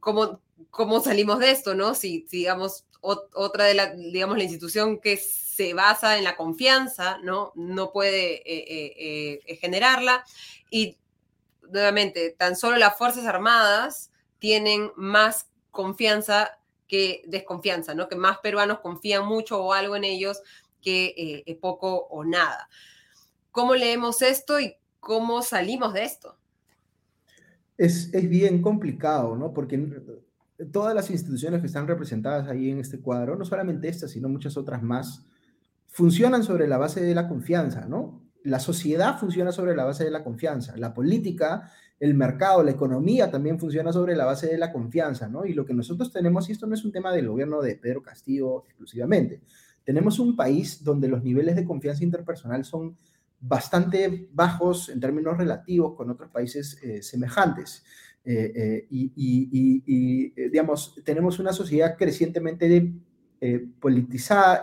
cómo, cómo salimos de esto, ¿no? Si, digamos, otra de la, digamos, la institución que se basa en la confianza, ¿no? No puede eh, eh, eh, generarla. Y nuevamente, tan solo las Fuerzas Armadas tienen más confianza que desconfianza, ¿no? Que más peruanos confían mucho o algo en ellos que poco o nada. ¿Cómo leemos esto y cómo salimos de esto? Es, bien complicado, ¿no? Porque todas las instituciones que están representadas ahí en este cuadro, no solamente estas, sino muchas otras más, funcionan sobre la base de la confianza, ¿no? La sociedad funciona sobre la base de la confianza, la política, el mercado, la economía también funciona sobre la base de la confianza, ¿no? Y lo que nosotros tenemos, y esto no es un tema del gobierno de Pedro Castillo exclusivamente, tenemos un país donde los niveles de confianza interpersonal son bastante bajos en términos relativos con otros países eh, semejantes. Eh, eh, y, digamos, tenemos una sociedad crecientemente politizada,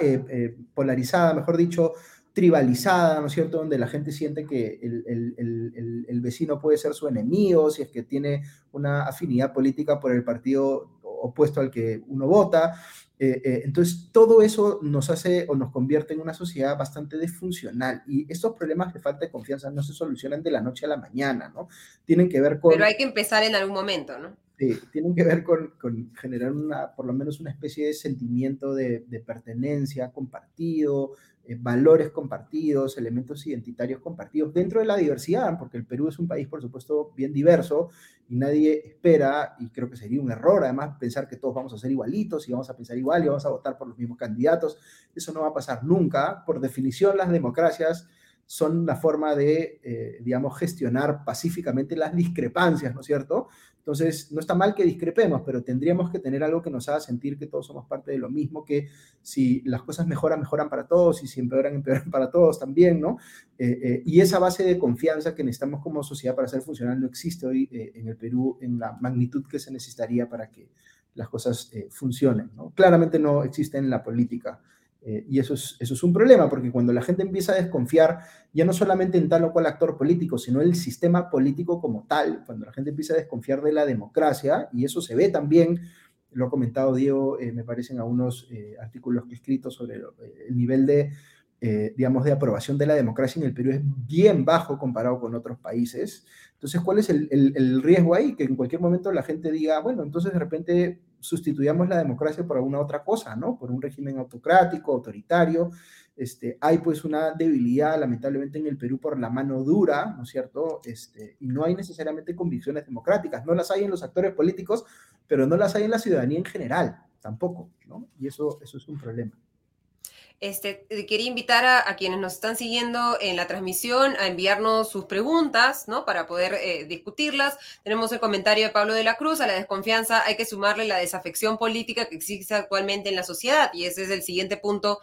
polarizada, mejor dicho, tribalizada, ¿no es cierto?, donde la gente siente que el, vecino puede ser su enemigo, si es que tiene una afinidad política por el partido opuesto al que uno vota. Eh, eh, entonces, todo eso nos hace o nos convierte en una sociedad bastante disfuncional y estos problemas de falta de confianza no se solucionan de la noche a la mañana, ¿no? Tienen que ver con... Pero hay que empezar en algún momento, ¿no? Sí, tienen que ver con, con generar una, por lo menos una especie de sentimiento de, de pertenencia compartido, valores compartidos, elementos identitarios compartidos dentro de la diversidad, porque el Perú es un país, por supuesto, bien diverso y nadie espera, y creo que sería un error además pensar que todos vamos a ser igualitos y vamos a pensar igual y vamos a votar por los mismos candidatos. Eso no va a pasar nunca. Por definición, las democracias son la forma de, eh, digamos, gestionar pacíficamente las discrepancias, ¿no es cierto? Entonces, no está mal que discrepemos, pero tendríamos que tener algo que nos haga sentir que todos somos parte de lo mismo, que si las cosas mejoran, mejoran para todos, y si empeoran, empeoran para todos también, ¿no? Eh, eh, y esa base de confianza que necesitamos como sociedad para ser funcional no existe hoy en el Perú en la magnitud que se necesitaría para que las cosas funcionen, ¿no? Claramente no existe en la política. Eh, y eso es, eso es un problema, porque cuando la gente empieza a desconfiar, ya no solamente en tal o cual actor político, sino el sistema político como tal, cuando la gente empieza a desconfiar de la democracia, y eso se ve también, lo ha comentado Diego, eh, me parecen algunos eh, artículos que he escrito sobre el nivel de, digamos, de aprobación de la democracia en el Perú es bien bajo comparado con otros países. Entonces, ¿cuál es el, el riesgo ahí? Que en cualquier momento la gente diga, bueno, entonces de repente sustituyamos la democracia por alguna otra cosa, ¿no? Por un régimen autocrático, autoritario. Este, hay pues una debilidad, lamentablemente, en el Perú por la mano dura, ¿no es cierto? Este, y no hay necesariamente convicciones democráticas. No las hay en los actores políticos, pero no las hay en la ciudadanía en general, tampoco, ¿no? Y eso, eso es un problema. Este, eh, quería invitar a, quienes nos están siguiendo en la transmisión a enviarnos sus preguntas, ¿no? Para poder eh, discutirlas. Tenemos el comentario de Pablo de la Cruz, a la desconfianza hay que sumarle la desafección política que existe actualmente en la sociedad, y ese es el siguiente punto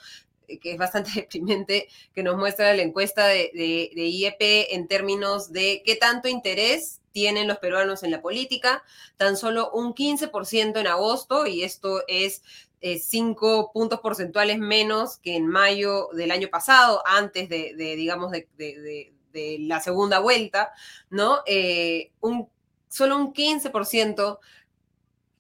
eh, que es bastante deprimente, que nos muestra la encuesta de, de, de IEP en términos de qué tanto interés tienen los peruanos en la política, tan solo un 15% en agosto, y esto es eh, cinco puntos porcentuales menos que en mayo del año pasado, antes de, digamos, de, la segunda vuelta, ¿no? Eh, un, solo un 15%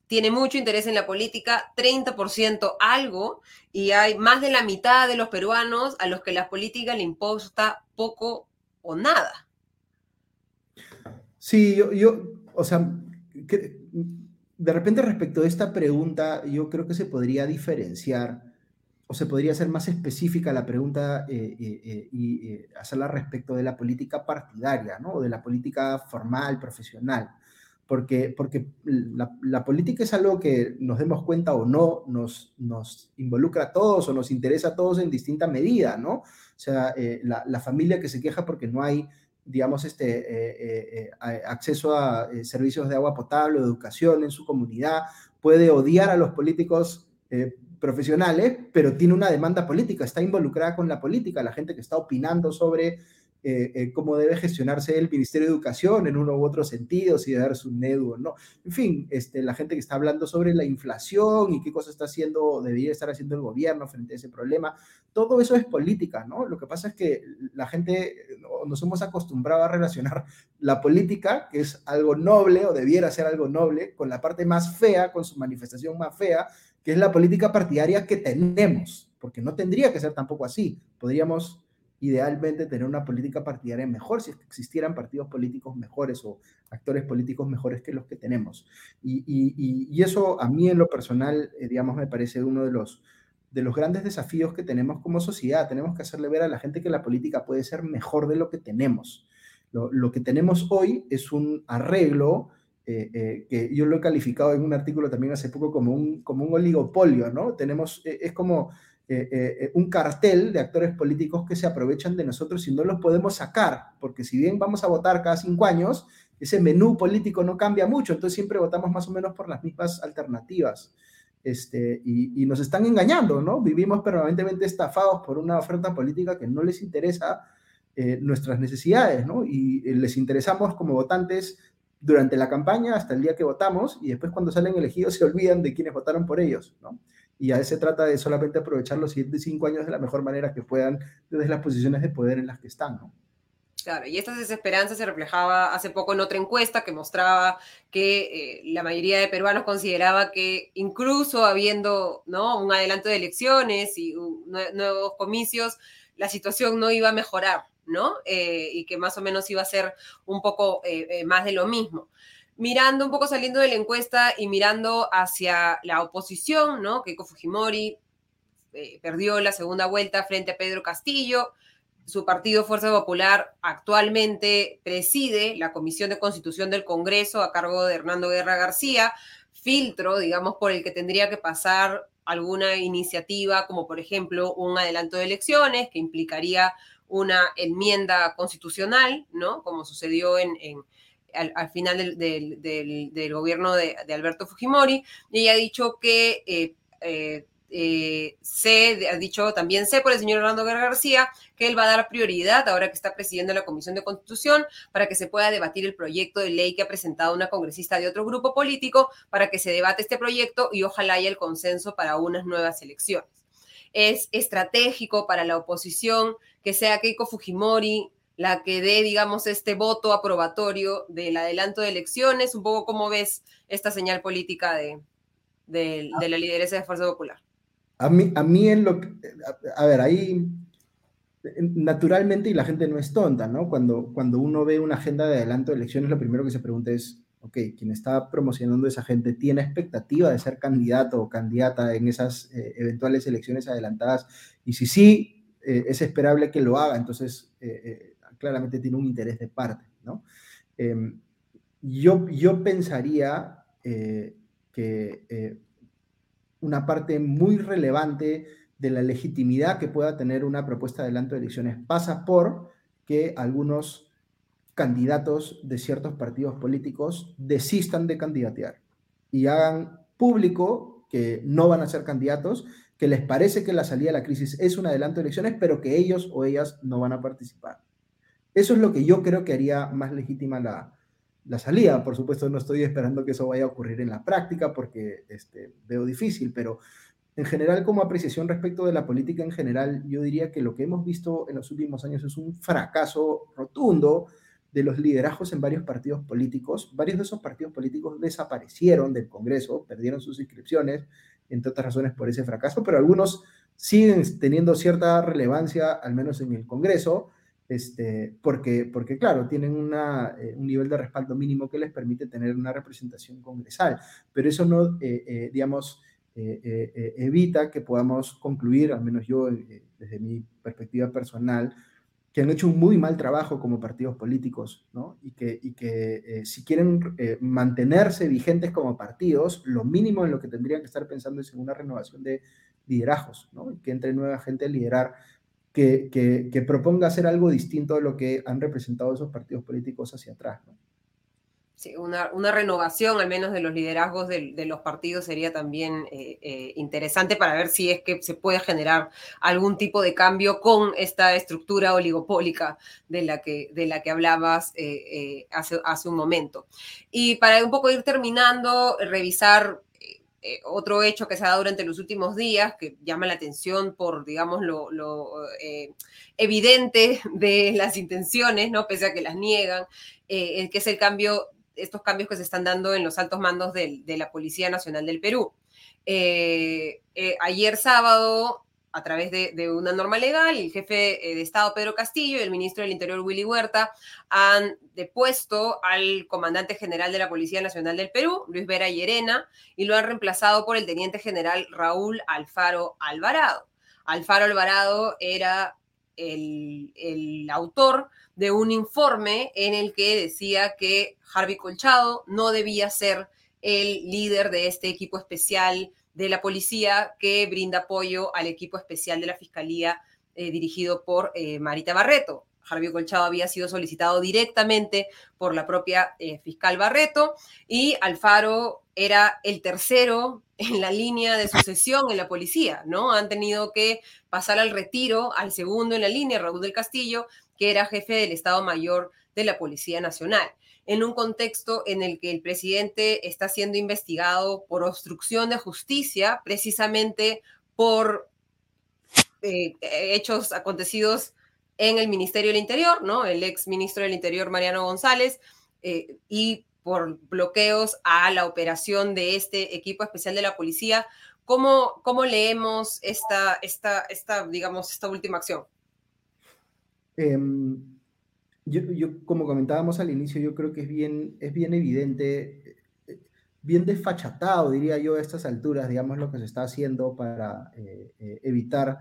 tiene mucho interés en la política, 30% algo, y hay más de la mitad de los peruanos a los que la política le importa poco o nada. Sí, yo, yo o sea, de repente respecto a esta pregunta, yo creo que se podría diferenciar o se podría hacer más específica la pregunta eh, eh, eh, y hacerla respecto de la política partidaria, ¿no? O de la política formal, profesional. Porque, porque la, política es algo que nos demos cuenta o no, nos, nos involucra a todos o nos interesa a todos en distinta medida, ¿no? O sea, la, la familia que se queja porque no hay digamos, este, eh, eh, eh, acceso a servicios de agua potable educación en su comunidad, puede odiar a los políticos profesionales, pero tiene una demanda política, está involucrada con la política, la gente que está opinando sobre cómo debe gestionarse el Ministerio de Educación en uno u otro sentido, si debe darse un NEDU o no. En fin, este, la gente que está hablando sobre la inflación y qué cosa está haciendo, debería estar haciendo el gobierno frente a ese problema, todo eso es política, ¿no? Lo que pasa es que la gente nos hemos acostumbrado a relacionar la política, que es algo noble o debiera ser algo noble, con la parte más fea, con su manifestación más fea, que es la política partidaria que tenemos, porque no tendría que ser tampoco así. Podríamos idealmente tener una política partidaria mejor si existieran partidos políticos mejores o actores políticos mejores que los que tenemos. Y, eso a mí en lo personal, eh, digamos, me parece uno de los, de los grandes desafíos que tenemos como sociedad. Tenemos que hacerle ver a la gente que la política puede ser mejor de lo que tenemos. Lo, que tenemos hoy es un arreglo eh, eh, que yo lo he calificado en un artículo también hace poco como un, como un oligopolio, ¿no? Tenemos, es como eh, eh, un cartel de actores políticos que se aprovechan de nosotros y no los podemos sacar, porque si bien vamos a votar cada cinco años, ese menú político no cambia mucho, entonces siempre votamos más o menos por las mismas alternativas. Este, y, nos están engañando, ¿no? Vivimos permanentemente estafados por una oferta política que no les interesa eh, nuestras necesidades, ¿no? Y les interesamos como votantes durante la campaña hasta el día que votamos y después cuando salen elegidos se olvidan de quienes votaron por ellos, ¿no? y a se trata de solamente aprovechar los siguientes cinco años de la mejor manera que puedan desde las posiciones de poder en las que están, ¿no? Claro, y esta desesperanza se reflejaba hace poco en otra encuesta que mostraba que eh, la mayoría de peruanos consideraba que incluso habiendo un adelanto de elecciones y nuevos comicios, la situación no iba a mejorar, ¿no? Eh, y que más o menos iba a ser un poco eh, más de lo mismo. Mirando un poco saliendo de la encuesta y mirando hacia la oposición, ¿no? Keiko Fujimori perdió la segunda vuelta frente a Pedro Castillo, su partido Fuerza Popular actualmente preside la Comisión de Constitución del Congreso a cargo de Hernando Guerra García, filtro, digamos, por el que tendría que pasar alguna iniciativa, como por ejemplo un adelanto de elecciones, que implicaría una enmienda constitucional, ¿no? Como sucedió en, al, final del, gobierno de, Alberto Fujimori. Y ella ha dicho que eh, eh, eh, sé, ha dicho también sé por el señor Orlando García que él va a dar prioridad, ahora que está presidiendo la Comisión de Constitución, para que se pueda debatir el proyecto de ley que ha presentado una congresista de otro grupo político, para que se debate este proyecto y ojalá haya el consenso para unas nuevas elecciones. Es estratégico para la oposición que sea Keiko Fujimori la que dé, digamos, este voto aprobatorio del adelanto de elecciones. Un poco cómo ves esta señal política de, de la lideresa de Fuerza Popular. A mí, a mí en lo que, a, ver, ahí naturalmente, y la gente no es tonta, ¿no? Cuando, cuando uno ve una agenda de adelanto de elecciones, lo primero que se pregunta es, ok, quien está promocionando esa gente tiene expectativa de ser candidato o candidata en esas eh, eventuales elecciones adelantadas, y si sí, eh, es esperable que lo haga, entonces eh, claramente tiene un interés de parte, ¿no? Em, yo, yo pensaría que una parte muy relevante de la legitimidad que pueda tener una propuesta de adelanto de elecciones pasa por que algunos candidatos de ciertos partidos políticos desistan de candidatear y hagan público que no van a ser candidatos, que les parece que la salida de la crisis es un adelanto de elecciones, pero que ellos o ellas no van a participar. Eso es lo que yo creo que haría más legítima la, la salida. Por supuesto, no estoy esperando que eso vaya a ocurrir en la práctica porque este, veo difícil, pero en general, como apreciación respecto de la política en general, yo diría que lo que hemos visto en los últimos años es un fracaso rotundo de los liderazgos en varios partidos políticos. Varios de esos partidos políticos desaparecieron del Congreso, perdieron sus inscripciones, entre otras razones por ese fracaso, pero algunos siguen teniendo cierta relevancia, al menos en el Congreso, este, porque, porque, claro, tienen una, eh, un nivel de respaldo mínimo que les permite tener una representación congresal, pero eso no, eh, eh, digamos, evita que podamos concluir, al menos yo, desde mi perspectiva personal, que han hecho un muy mal trabajo como partidos políticos, ¿no? Y que, y que si quieren mantenerse vigentes como partidos, lo mínimo en lo que tendrían que estar pensando es en una renovación de liderazgos, ¿no? Que entre nueva gente a liderar que, proponga hacer algo distinto de lo que han representado esos partidos políticos hacia atrás. Sí, una, renovación al menos de los liderazgos de, los partidos sería también eh, eh, interesante para ver si es que se puede generar algún tipo de cambio con esta estructura oligopólica de la que, de la que hablabas eh, hace, hace un momento. Y para un poco ir terminando, revisar eh, otro hecho que se ha dado durante los últimos días, que llama la atención por, digamos, lo, eh, evidente de las intenciones, ¿no? Pese a que las niegan, eh, que es el cambio, estos cambios que se están dando en los altos mandos de la Policía Nacional del Perú. ayer sábado a través de, una norma legal, el jefe eh, de Estado Pedro Castillo y el ministro del Interior Willy Huerta han depuesto al comandante general de la Policía Nacional del Perú, Luis Vera Llerena, y lo han reemplazado por el teniente general Raúl Alfaro Alvarado. Alfaro Alvarado era el, el autor de un informe en el que decía que Harvey Colchado no debía ser el líder de este equipo especial de la policía que brinda apoyo al equipo especial de la Fiscalía eh, dirigido por eh, Marita Barreto. Jarvio Colchado había sido solicitado directamente por la propia eh, fiscal Barreto y Alfaro era el tercero en la línea de sucesión en la policía, ¿no? Han tenido que pasar al retiro al segundo en la línea, Raúl del Castillo, que era jefe del Estado Mayor de la Policía Nacional. En un contexto en el que el presidente está siendo investigado por obstrucción de justicia, precisamente por eh, hechos acontecidos en el Ministerio del Interior, ¿no? El ex ministro del Interior, Mariano González, eh, y por bloqueos a la operación de este equipo especial de la policía. ¿Cómo, cómo leemos esta, esta, esta, digamos, esta última acción? Em, yo, como comentábamos al inicio, yo creo que es bien, es bien evidente, bien desfachatado, diría yo, a estas alturas, digamos, lo que se está haciendo para eh, eh, evitar,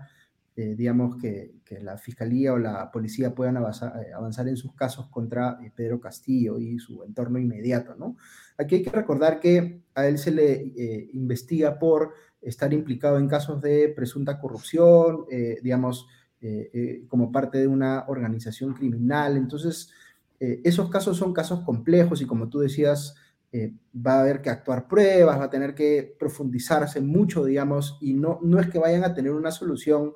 eh, digamos, que, la fiscalía o la policía puedan avanzar, avanzar en sus casos contra Pedro Castillo y su entorno inmediato, ¿no? Aquí hay que recordar que a él se le investiga por estar implicado en casos de presunta corrupción, digamos, eh, eh, como parte de una organización criminal. Entonces, eh, esos casos son casos complejos y como tú decías, va a haber que actuar pruebas, va a tener que profundizarse mucho, digamos, y no, no es que vayan a tener una solución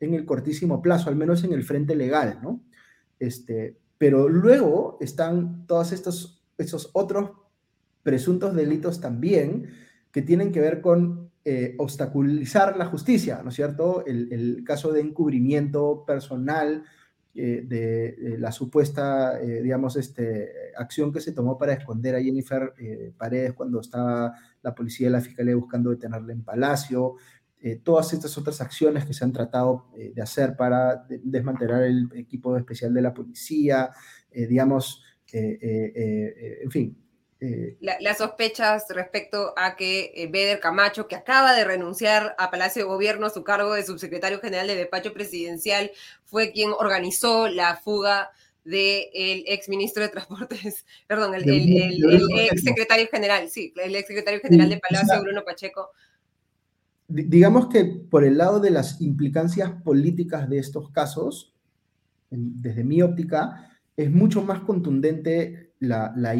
en el cortísimo plazo, al menos en el frente legal, ¿no? Este, pero luego están todos estos, estos otros presuntos delitos también que tienen que ver con eh, obstaculizar la justicia, ¿no es cierto? El, caso de encubrimiento personal eh, de, la supuesta, eh, digamos, este, acción que se tomó para esconder a Jennifer Paredes cuando estaba la policía y la fiscalía buscando detenerla en Palacio, todas estas otras acciones que se han tratado de hacer para desmantelar el equipo especial de la policía, digamos, en fin, eh, las sospechas respecto a que eh, Beder Camacho, que acaba de renunciar a Palacio de Gobierno a su cargo de subsecretario general de despacho presidencial, fue quien organizó la fuga del ex ministro de Transportes, perdón, el, ex secretario general, sí, el ex secretario general de Palacio, Bruno Pacheco. Digamos que por el lado de las implicancias políticas de estos casos, desde mi óptica, es mucho más contundente la, la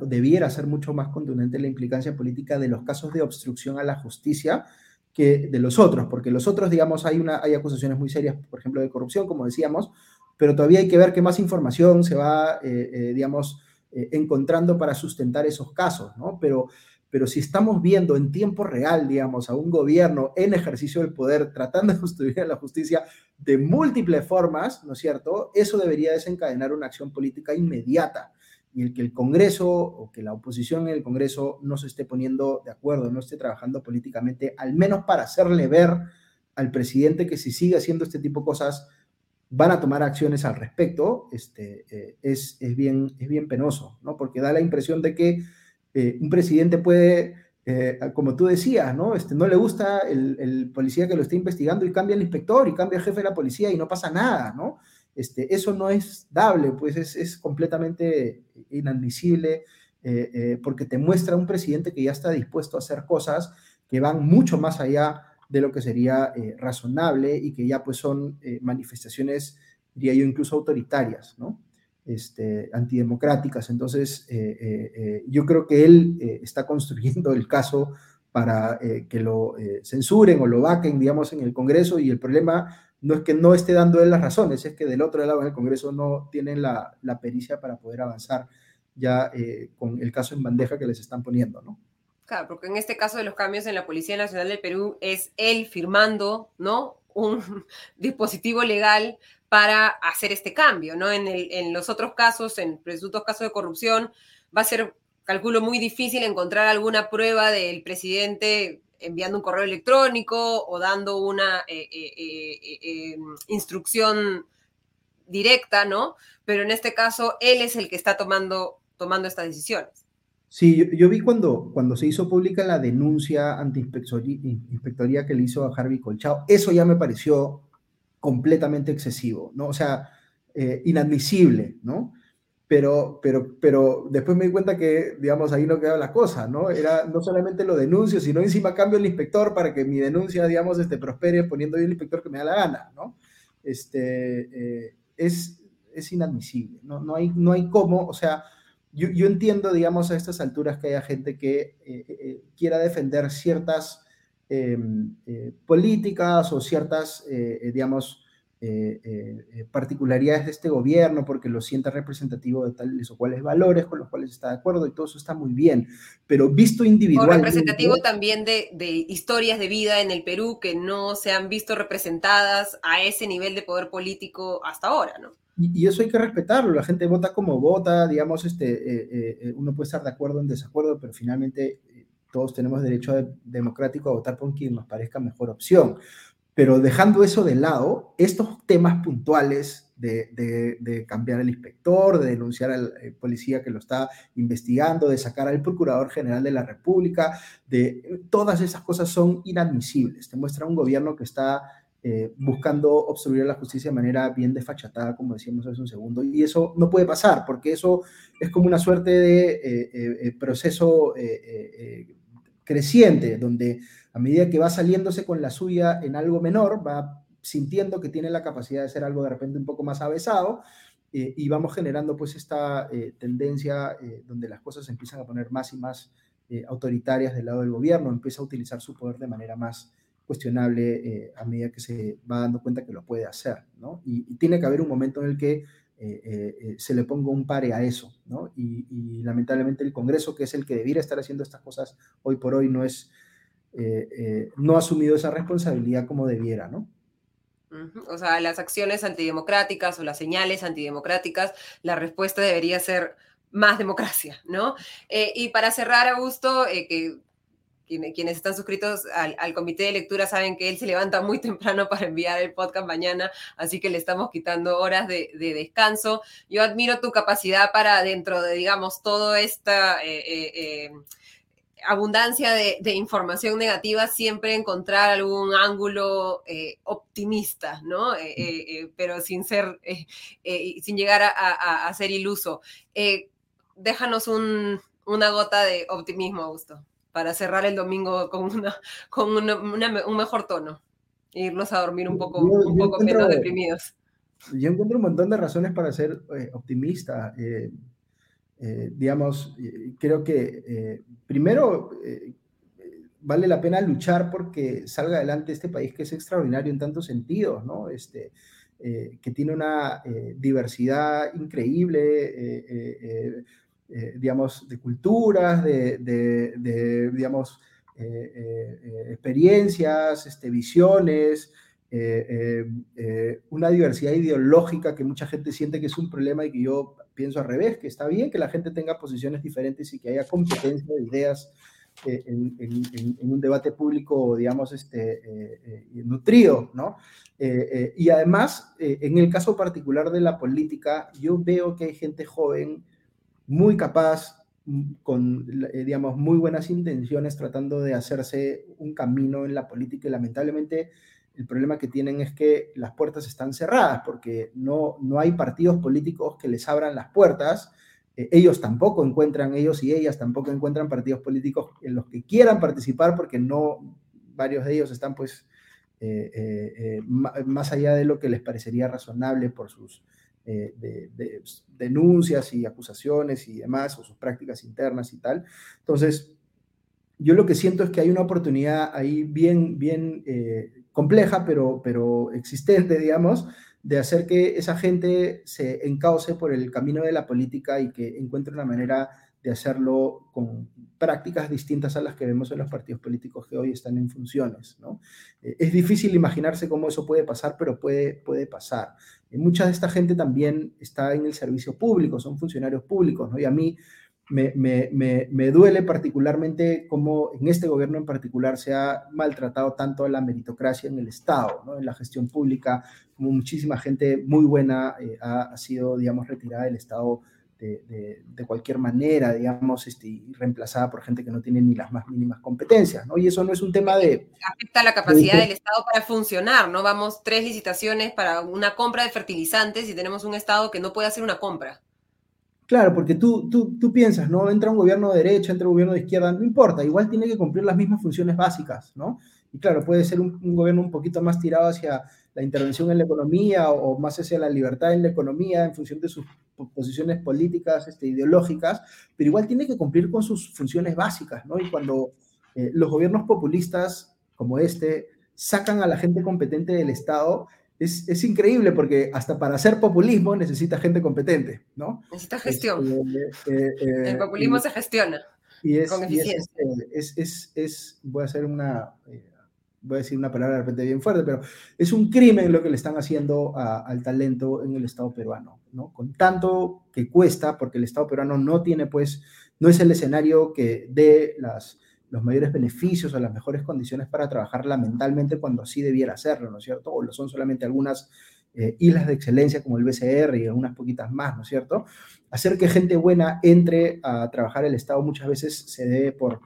debiera ser mucho más contundente la implicancia política de los casos de obstrucción a la justicia que de los otros, porque los otros, digamos, hay, una, hay acusaciones muy serias, por ejemplo, de corrupción, como decíamos, pero todavía hay que ver qué más información se va, eh, eh, digamos, eh, encontrando para sustentar esos casos, ¿no? Pero, pero si estamos viendo en tiempo real, digamos, a un gobierno en ejercicio del poder tratando de construir la justicia de múltiples formas, ¿no es cierto? Eso debería desencadenar una acción política inmediata y el que el Congreso o que la oposición en el Congreso no se esté poniendo de acuerdo, no esté trabajando políticamente, al menos para hacerle ver al presidente que si sigue haciendo este tipo de cosas van a tomar acciones al respecto, este, eh, es, es, bien, es bien penoso, ¿no? Porque da la impresión de que eh, un presidente puede, eh, como tú decías, ¿no? Este, no le gusta el, policía que lo está investigando y cambia el inspector y cambia el jefe de la policía y no pasa nada, ¿no? Este, eso no es dable, pues es, completamente inadmisible eh, eh, porque te muestra un presidente que ya está dispuesto a hacer cosas que van mucho más allá de lo que sería eh, razonable y que ya pues son manifestaciones, diría yo, incluso autoritarias, ¿no? Este, antidemocráticas. Entonces, yo creo que él está construyendo el caso para que lo censuren o lo vaquen, digamos, en el Congreso y el problema no es que no esté dando él las razones, es que del otro lado en el Congreso no tienen la, pericia para poder avanzar ya eh, con el caso en bandeja que les están poniendo, ¿no? Claro, porque en este caso de los cambios en la Policía Nacional del Perú es él firmando, ¿no? Un dispositivo legal para hacer este cambio, ¿no? En, en los otros casos, en presuntos casos de corrupción, va a ser, calculo, muy difícil encontrar alguna prueba del presidente enviando un correo electrónico o dando una eh, eh, eh, instrucción directa, ¿no? Pero en este caso, él es el que está tomando, tomando estas decisiones. Sí, yo, vi cuando, cuando se hizo pública la denuncia antiinspectoría que le hizo a Harvey Colchao, eso ya me pareció completamente excesivo, ¿no? O sea, inadmisible, ¿no? Pero, pero, pero después me di cuenta que, digamos, ahí no quedaba la cosa, ¿no? Era no solamente lo denuncio, sino encima cambio el inspector para que mi denuncia, digamos, este, prospere poniendo yo el inspector que me da la gana, ¿no? Este, eh, es, es inadmisible, ¿no? No hay, no hay cómo, o sea, yo, yo entiendo, digamos, a estas alturas que haya gente que eh, eh, quiera defender ciertas em, políticas o ciertas, digamos, eh, eh, particularidades de este gobierno porque lo sienta representativo de tales o cuales valores con los cuales está de acuerdo y todo eso está muy bien, pero visto individualmente... O representativo también de, de, historias de vida en el Perú que no se han visto representadas a ese nivel de poder político hasta ahora, ¿no? Y, eso hay que respetarlo, la gente vota como vota, digamos, este, uno puede estar de acuerdo o en desacuerdo, pero finalmente todos tenemos derecho democrático a votar por quien nos parezca mejor opción. Pero dejando eso de lado, estos temas puntuales de, cambiar el inspector, de denunciar al eh, policía que lo está investigando, de sacar al procurador general de la República, de todas esas cosas son inadmisibles. Te muestra un gobierno que está eh, buscando obstruir la justicia de manera bien desfachatada, como decíamos hace un segundo, y eso no puede pasar, porque eso es como una suerte de eh, proceso creciente, donde a medida que va saliéndose con la suya en algo menor, va sintiendo que tiene la capacidad de ser algo de repente un poco más avesado, eh, y vamos generando pues esta eh, tendencia eh, donde las cosas se empiezan a poner más y más autoritarias del lado del gobierno, empieza a utilizar su poder de manera más cuestionable a medida que se va dando cuenta que lo puede hacer, ¿no? y tiene que haber un momento en el que se le ponga un pare a eso, ¿no? Y, lamentablemente el Congreso, que es el que debiera estar haciendo estas cosas hoy por hoy, no es, no ha asumido esa responsabilidad como debiera, ¿no? O sea, las acciones antidemocráticas o las señales antidemocráticas, la respuesta debería ser más democracia, ¿no? y para cerrar, Augusto, que quienes están suscritos al, comité de lectura saben que él se levanta muy temprano para enviar el podcast mañana, así que le estamos quitando horas de, descanso. Yo admiro tu capacidad para dentro de, digamos, toda esta... Eh, eh, eh, abundancia de, información negativa, siempre encontrar algún ángulo optimista, ¿no? pero sin ser, sin llegar a, ser iluso. déjanos una gota de optimismo, Augusto para cerrar el domingo con, una, con un mejor tono e irnos a dormir un poco, un poco menos deprimidos. Yo encuentro un montón de razones para ser eh, optimista. Eh, eh, digamos, creo que primero vale la pena luchar porque salga adelante este país que es extraordinario en tantos sentidos, ¿no? Este, que tiene una diversidad increíble, eh, digamos, de culturas, de, digamos, eh, eh, experiencias, este, visiones, una diversidad ideológica que mucha gente siente que es un problema y que yo pienso al revés, que está bien que la gente tenga posiciones diferentes y que haya competencia de ideas en, un debate público, digamos, este, nutrido, ¿no? y además, en el caso particular de la política, yo veo que hay gente joven muy capaz, con, eh, digamos, muy buenas intenciones, tratando de hacerse un camino en la política y lamentablemente el problema que tienen es que las puertas están cerradas porque no, no hay partidos políticos que les abran las puertas. Eh, ellos tampoco encuentran, ellos y ellas tampoco encuentran partidos políticos en los que quieran participar porque no, varios de ellos están pues eh, más allá de lo que les parecería razonable por sus eh, de, denuncias y acusaciones y demás, o sus prácticas internas y tal. Entonces, yo lo que siento es que hay una oportunidad ahí bien, bien eh, compleja, pero, pero existente, digamos, de hacer que esa gente se encauce por el camino de la política y que encuentre una manera de hacerlo con prácticas distintas a las que vemos en los partidos políticos que hoy están en funciones. ¿no? Eh, es difícil imaginarse cómo eso puede pasar, pero puede, puede pasar. Y mucha de esta gente también está en el servicio público, son funcionarios públicos, ¿no? y a mí me, me, me, me, duele particularmente cómo en este gobierno en particular se ha maltratado tanto a la meritocracia en el Estado, en la gestión pública, como muchísima gente muy buena eh, ha, sido, digamos, retirada del Estado de, cualquier manera, digamos, este, reemplazada por gente que no tiene ni las más mínimas competencias, ¿no? Y eso no es un tema de... Afecta la capacidad del Estado para funcionar, ¿no? Vamos, tres licitaciones para una compra de fertilizantes y tenemos un Estado que no puede hacer una compra. Claro, porque tú, tú, tú piensas, ¿no? Entra un gobierno de derecha, entra un gobierno de izquierda, no importa, igual tiene que cumplir las mismas funciones básicas, ¿no? Y claro, puede ser un, gobierno un poquito más tirado hacia la intervención en la economía o, más hacia la libertad en la economía en función de sus posiciones políticas, este, ideológicas, pero igual tiene que cumplir con sus funciones básicas, ¿no? Y cuando eh, los gobiernos populistas como este sacan a la gente competente del Estado, es, increíble porque hasta para hacer populismo necesita gente competente, ¿no? Necesita gestión. Este, eh, eh, el populismo se gestiona. Y es, con eficiencia. es, es, voy a hacer una, voy a decir una palabra de repente bien fuerte, pero es un crimen lo que le están haciendo al talento en el Estado peruano, ¿no? Con tanto que cuesta, porque el Estado peruano no tiene, pues, no es el escenario que dé las, los mayores beneficios o las mejores condiciones para trabajar lamentablemente cuando así debiera hacerlo, ¿no es cierto? O lo son solamente algunas eh, islas de excelencia como el BCR y algunas poquitas más, ¿no es cierto? Hacer que gente buena entre a trabajar el Estado muchas veces se debe por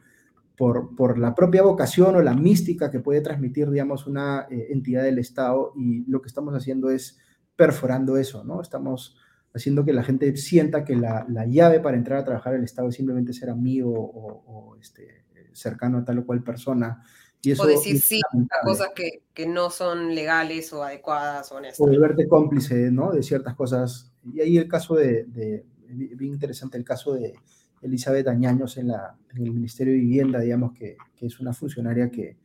por, la propia vocación o la mística que puede transmitir, digamos, una eh, entidad del Estado y lo que estamos haciendo es perforando eso, ¿no? Estamos haciendo que la gente sienta que la, llave para entrar a trabajar el Estado es simplemente ser amigo o, este, cercano a tal o cual persona. Y eso o decir sí a cosas que, que, no son legales o adecuadas o honestas. O volverte cómplice, ¿no? De ciertas cosas. Y ahí el caso de, de bien interesante el caso de, Elizabeth Añaños en, la, en el Ministerio de Vivienda, digamos, que, que es una funcionaria que,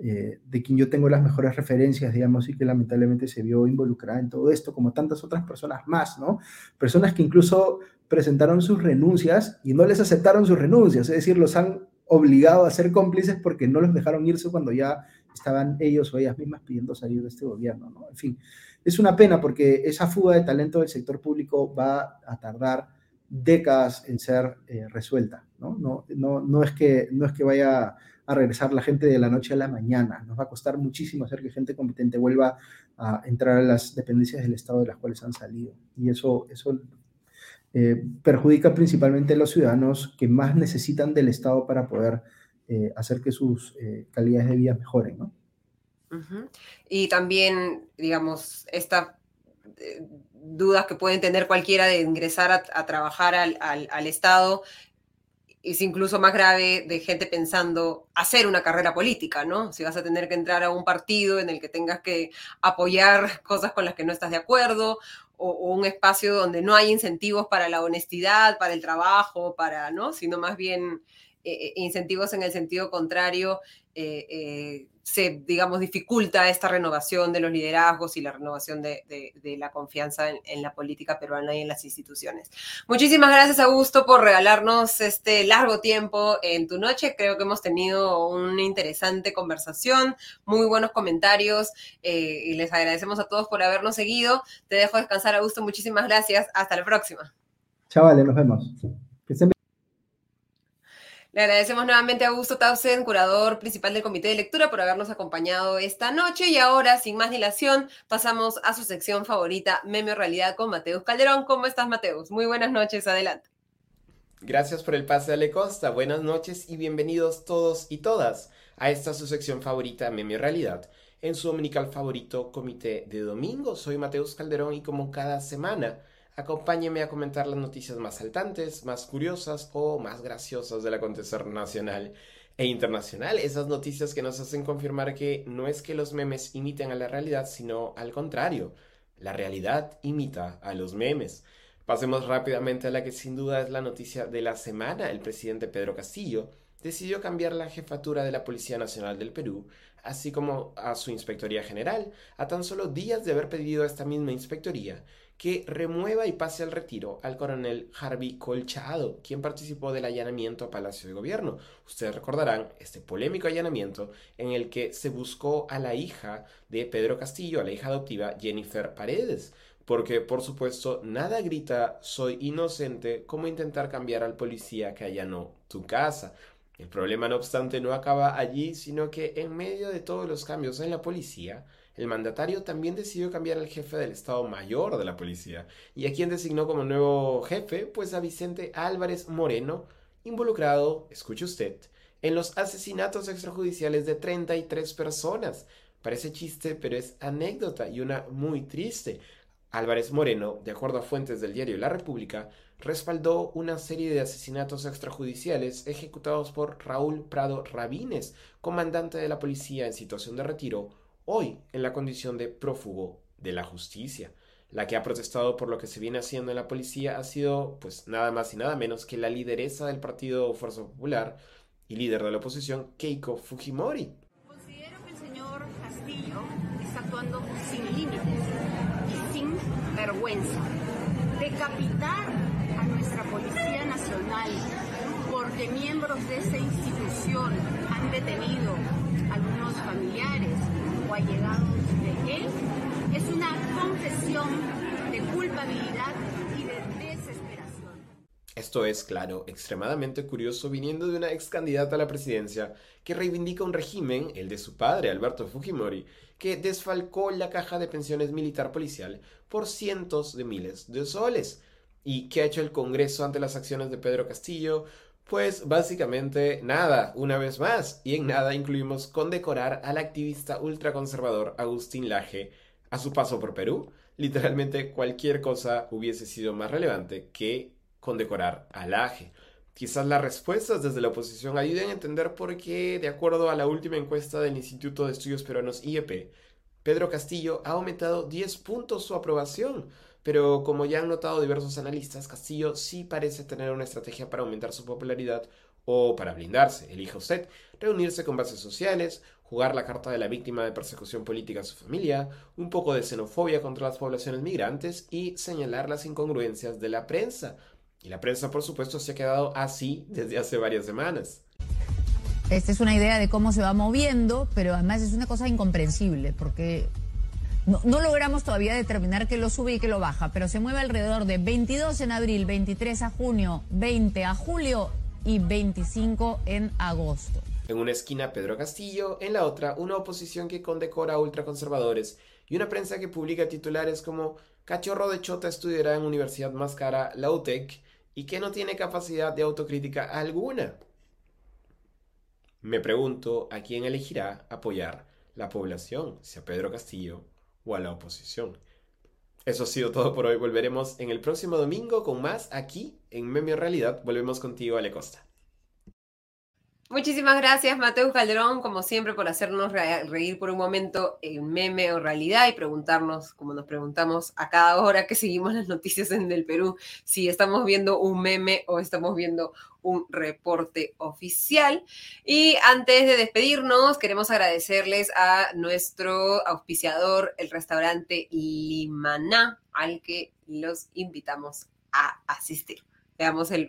eh, de quien yo tengo las mejores referencias, digamos, y que lamentablemente se vio involucrada en todo esto, como tantas otras personas más, ¿no? Personas que incluso presentaron sus renuncias y no les aceptaron sus renuncias, es decir, los han obligado a ser cómplices porque no los dejaron irse cuando ya estaban ellos o ellas mismas pidiendo salir de este gobierno, ¿no? En fin, es una pena porque esa fuga de talento del sector público va a tardar décadas en ser eh, resuelta. ¿no? No, no, no, es que, no es que vaya a regresar la gente de la noche a la mañana. Nos va a costar muchísimo hacer que gente competente vuelva a entrar a las dependencias del Estado de las cuales han salido. Y eso, eso eh, perjudica principalmente a los ciudadanos que más necesitan del Estado para poder eh, hacer que sus calidades de vida mejoren. ¿no? Y también, digamos, esta dudas que pueden tener cualquiera de ingresar a, trabajar al, Estado, es incluso más grave de gente pensando hacer una carrera política, ¿no? Si vas a tener que entrar a un partido en el que tengas que apoyar cosas con las que no estás de acuerdo, o, un espacio donde no hay incentivos para la honestidad, para el trabajo, para, ¿no? Sino más bien eh, eh, incentivos en el sentido contrario, eh, se, digamos, dificulta esta renovación de los liderazgos y la renovación de, la confianza en, la política peruana y en las instituciones. Muchísimas gracias, Augusto, por regalarnos este largo tiempo en tu noche. Creo que hemos tenido una interesante conversación, muy buenos comentarios y les agradecemos a todos por habernos seguido. Te dejo descansar, Augusto. Muchísimas gracias. Hasta la próxima. Chavales, nos vemos. Le agradecemos nuevamente a Augusto Tausen, curador principal del Comité de Lectura, por habernos acompañado esta noche. Y ahora, sin más dilación, pasamos a su sección favorita, Meme Realidad, con Mateus Calderón. ¿Cómo estás, Mateus? Muy buenas noches, adelante. Gracias por el pase, Ale Costa. Buenas noches y bienvenidos todos y todas a esta su sección favorita, Meme Realidad, en su dominical favorito, Comité de Domingo. Soy Mateus Calderón y como cada semana Acompáñeme a comentar las noticias más saltantes, más curiosas o más graciosas del acontecer nacional e internacional. Esas noticias que nos hacen confirmar que no es que los memes imiten a la realidad, sino al contrario. La realidad imita a los memes. Pasemos rápidamente a la que sin duda es la noticia de la semana. El presidente Pedro Castillo decidió cambiar la jefatura de la Policía Nacional del Perú, así como a su Inspectoría General, a tan solo días de haber pedido a esta misma Inspectoría que remueva y pase al retiro al coronel Harvey Colchado, quien participó del allanamiento a Palacio de Gobierno. Ustedes recordarán este polémico allanamiento en el que se buscó a la hija de Pedro Castillo, a la hija adoptiva Jennifer Paredes, porque por supuesto nada grita soy inocente como intentar cambiar al policía que allanó tu casa. El problema no obstante no acaba allí, sino que en medio de todos los cambios en la policía, el mandatario también decidió cambiar al jefe del Estado Mayor de la policía. ¿Y a quien designó como nuevo jefe? Pues a Vicente Álvarez Moreno, involucrado, escuche usted, en los asesinatos extrajudiciales de 33 personas. Parece chiste, pero es anécdota y una muy triste. Álvarez Moreno, de acuerdo a fuentes del diario La República, respaldó una serie de asesinatos extrajudiciales ejecutados por Raúl Prado Rabines, comandante de la policía en situación de retiro, hoy en la condición de prófugo de la justicia. La que ha protestado por lo que se viene haciendo en la policía ha sido, pues, nada más y nada menos que la lideresa del partido Fuerza Popular y líder de la oposición, Keiko Fujimori. Considero que el señor Castillo está actuando sin límites vergüenza. Decapitar a nuestra Policía Nacional porque miembros de esa institución han detenido a algunos familiares o allegados de él es una confesión de culpabilidad y de desesperación. Esto es, claro, extremadamente curioso viniendo de una ex candidata a la presidencia que reivindica un régimen, el de su padre, Alberto Fujimori, que desfalcó la caja de pensiones militar policial por cientos de miles de soles. ¿Y qué ha hecho el Congreso ante las acciones de Pedro Castillo? Pues básicamente nada, una vez más, y en nada incluimos condecorar al activista ultraconservador Agustín Laje a su paso por Perú. Literalmente cualquier cosa hubiese sido más relevante que condecorar a Laje. Quizás las respuestas desde la oposición ayuden a entender por qué, de acuerdo a la última encuesta del Instituto de Estudios Peruanos IEP, Pedro Castillo ha aumentado 10 puntos su aprobación pero como ya han notado diversos analistas, Castillo sí parece tener una estrategia para aumentar su popularidad o para blindarse. Elija usted reunirse con bases sociales, jugar la carta de la víctima de persecución política a su familia, un poco de xenofobia contra las poblaciones migrantes y señalar las incongruencias de la prensa. Y la prensa, por supuesto, se ha quedado así desde hace varias semanas. Esta es una idea de cómo se va moviendo, pero además es una cosa incomprensible, porque no, logramos todavía determinar que lo sube y que lo baja, pero se mueve alrededor de 22 en abril, 23 a junio, 20 a julio y 25 en agosto. En una esquina Pedro Castillo, en la otra una oposición que condecora a ultraconservadores y una prensa que publica titulares como Cachorro de Chota estudiará en universidad más cara, la UTEC, y que no tiene capacidad de autocrítica alguna. Me pregunto a quién elegirá apoyar la población, si a Pedro Castillo o a la oposición. Eso ha sido todo por hoy. Volveremos en el próximo domingo con más aquí en Meme Realidad. Volvemos contigo, Ale Costa. Muchísimas gracias, Mateo Calderón, como siempre, por hacernos reír por un momento en meme o realidad y preguntarnos, como nos preguntamos a cada hora que seguimos las noticias en el Perú, si estamos viendo un meme o estamos viendo un reporte oficial. Y antes de despedirnos, queremos agradecerles a nuestro auspiciador, el restaurante Limaná, al que los invitamos a asistir. Veamos el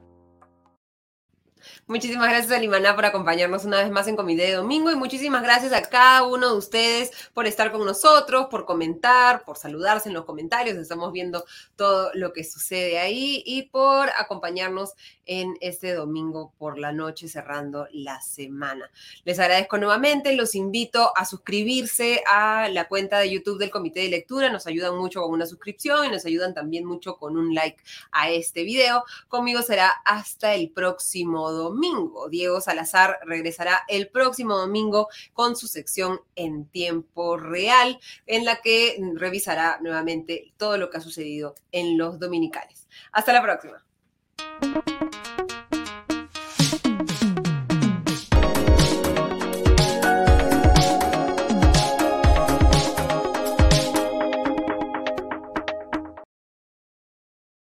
Muchísimas gracias a por acompañarnos una vez más en Comité de Domingo y muchísimas gracias a cada uno de ustedes por estar con nosotros, por comentar, por saludarse en los comentarios. Estamos viendo todo lo que sucede ahí y por acompañarnos en este domingo por la noche cerrando la semana. Les agradezco nuevamente, los invito a suscribirse a la cuenta de YouTube del Comité de Lectura, nos ayudan mucho con una suscripción y nos ayudan también mucho con un like a este video. Conmigo será hasta el próximo domingo. Diego Salazar regresará el próximo domingo con su sección en tiempo real, en la que revisará nuevamente todo lo que ha sucedido en los dominicales. Hasta la próxima.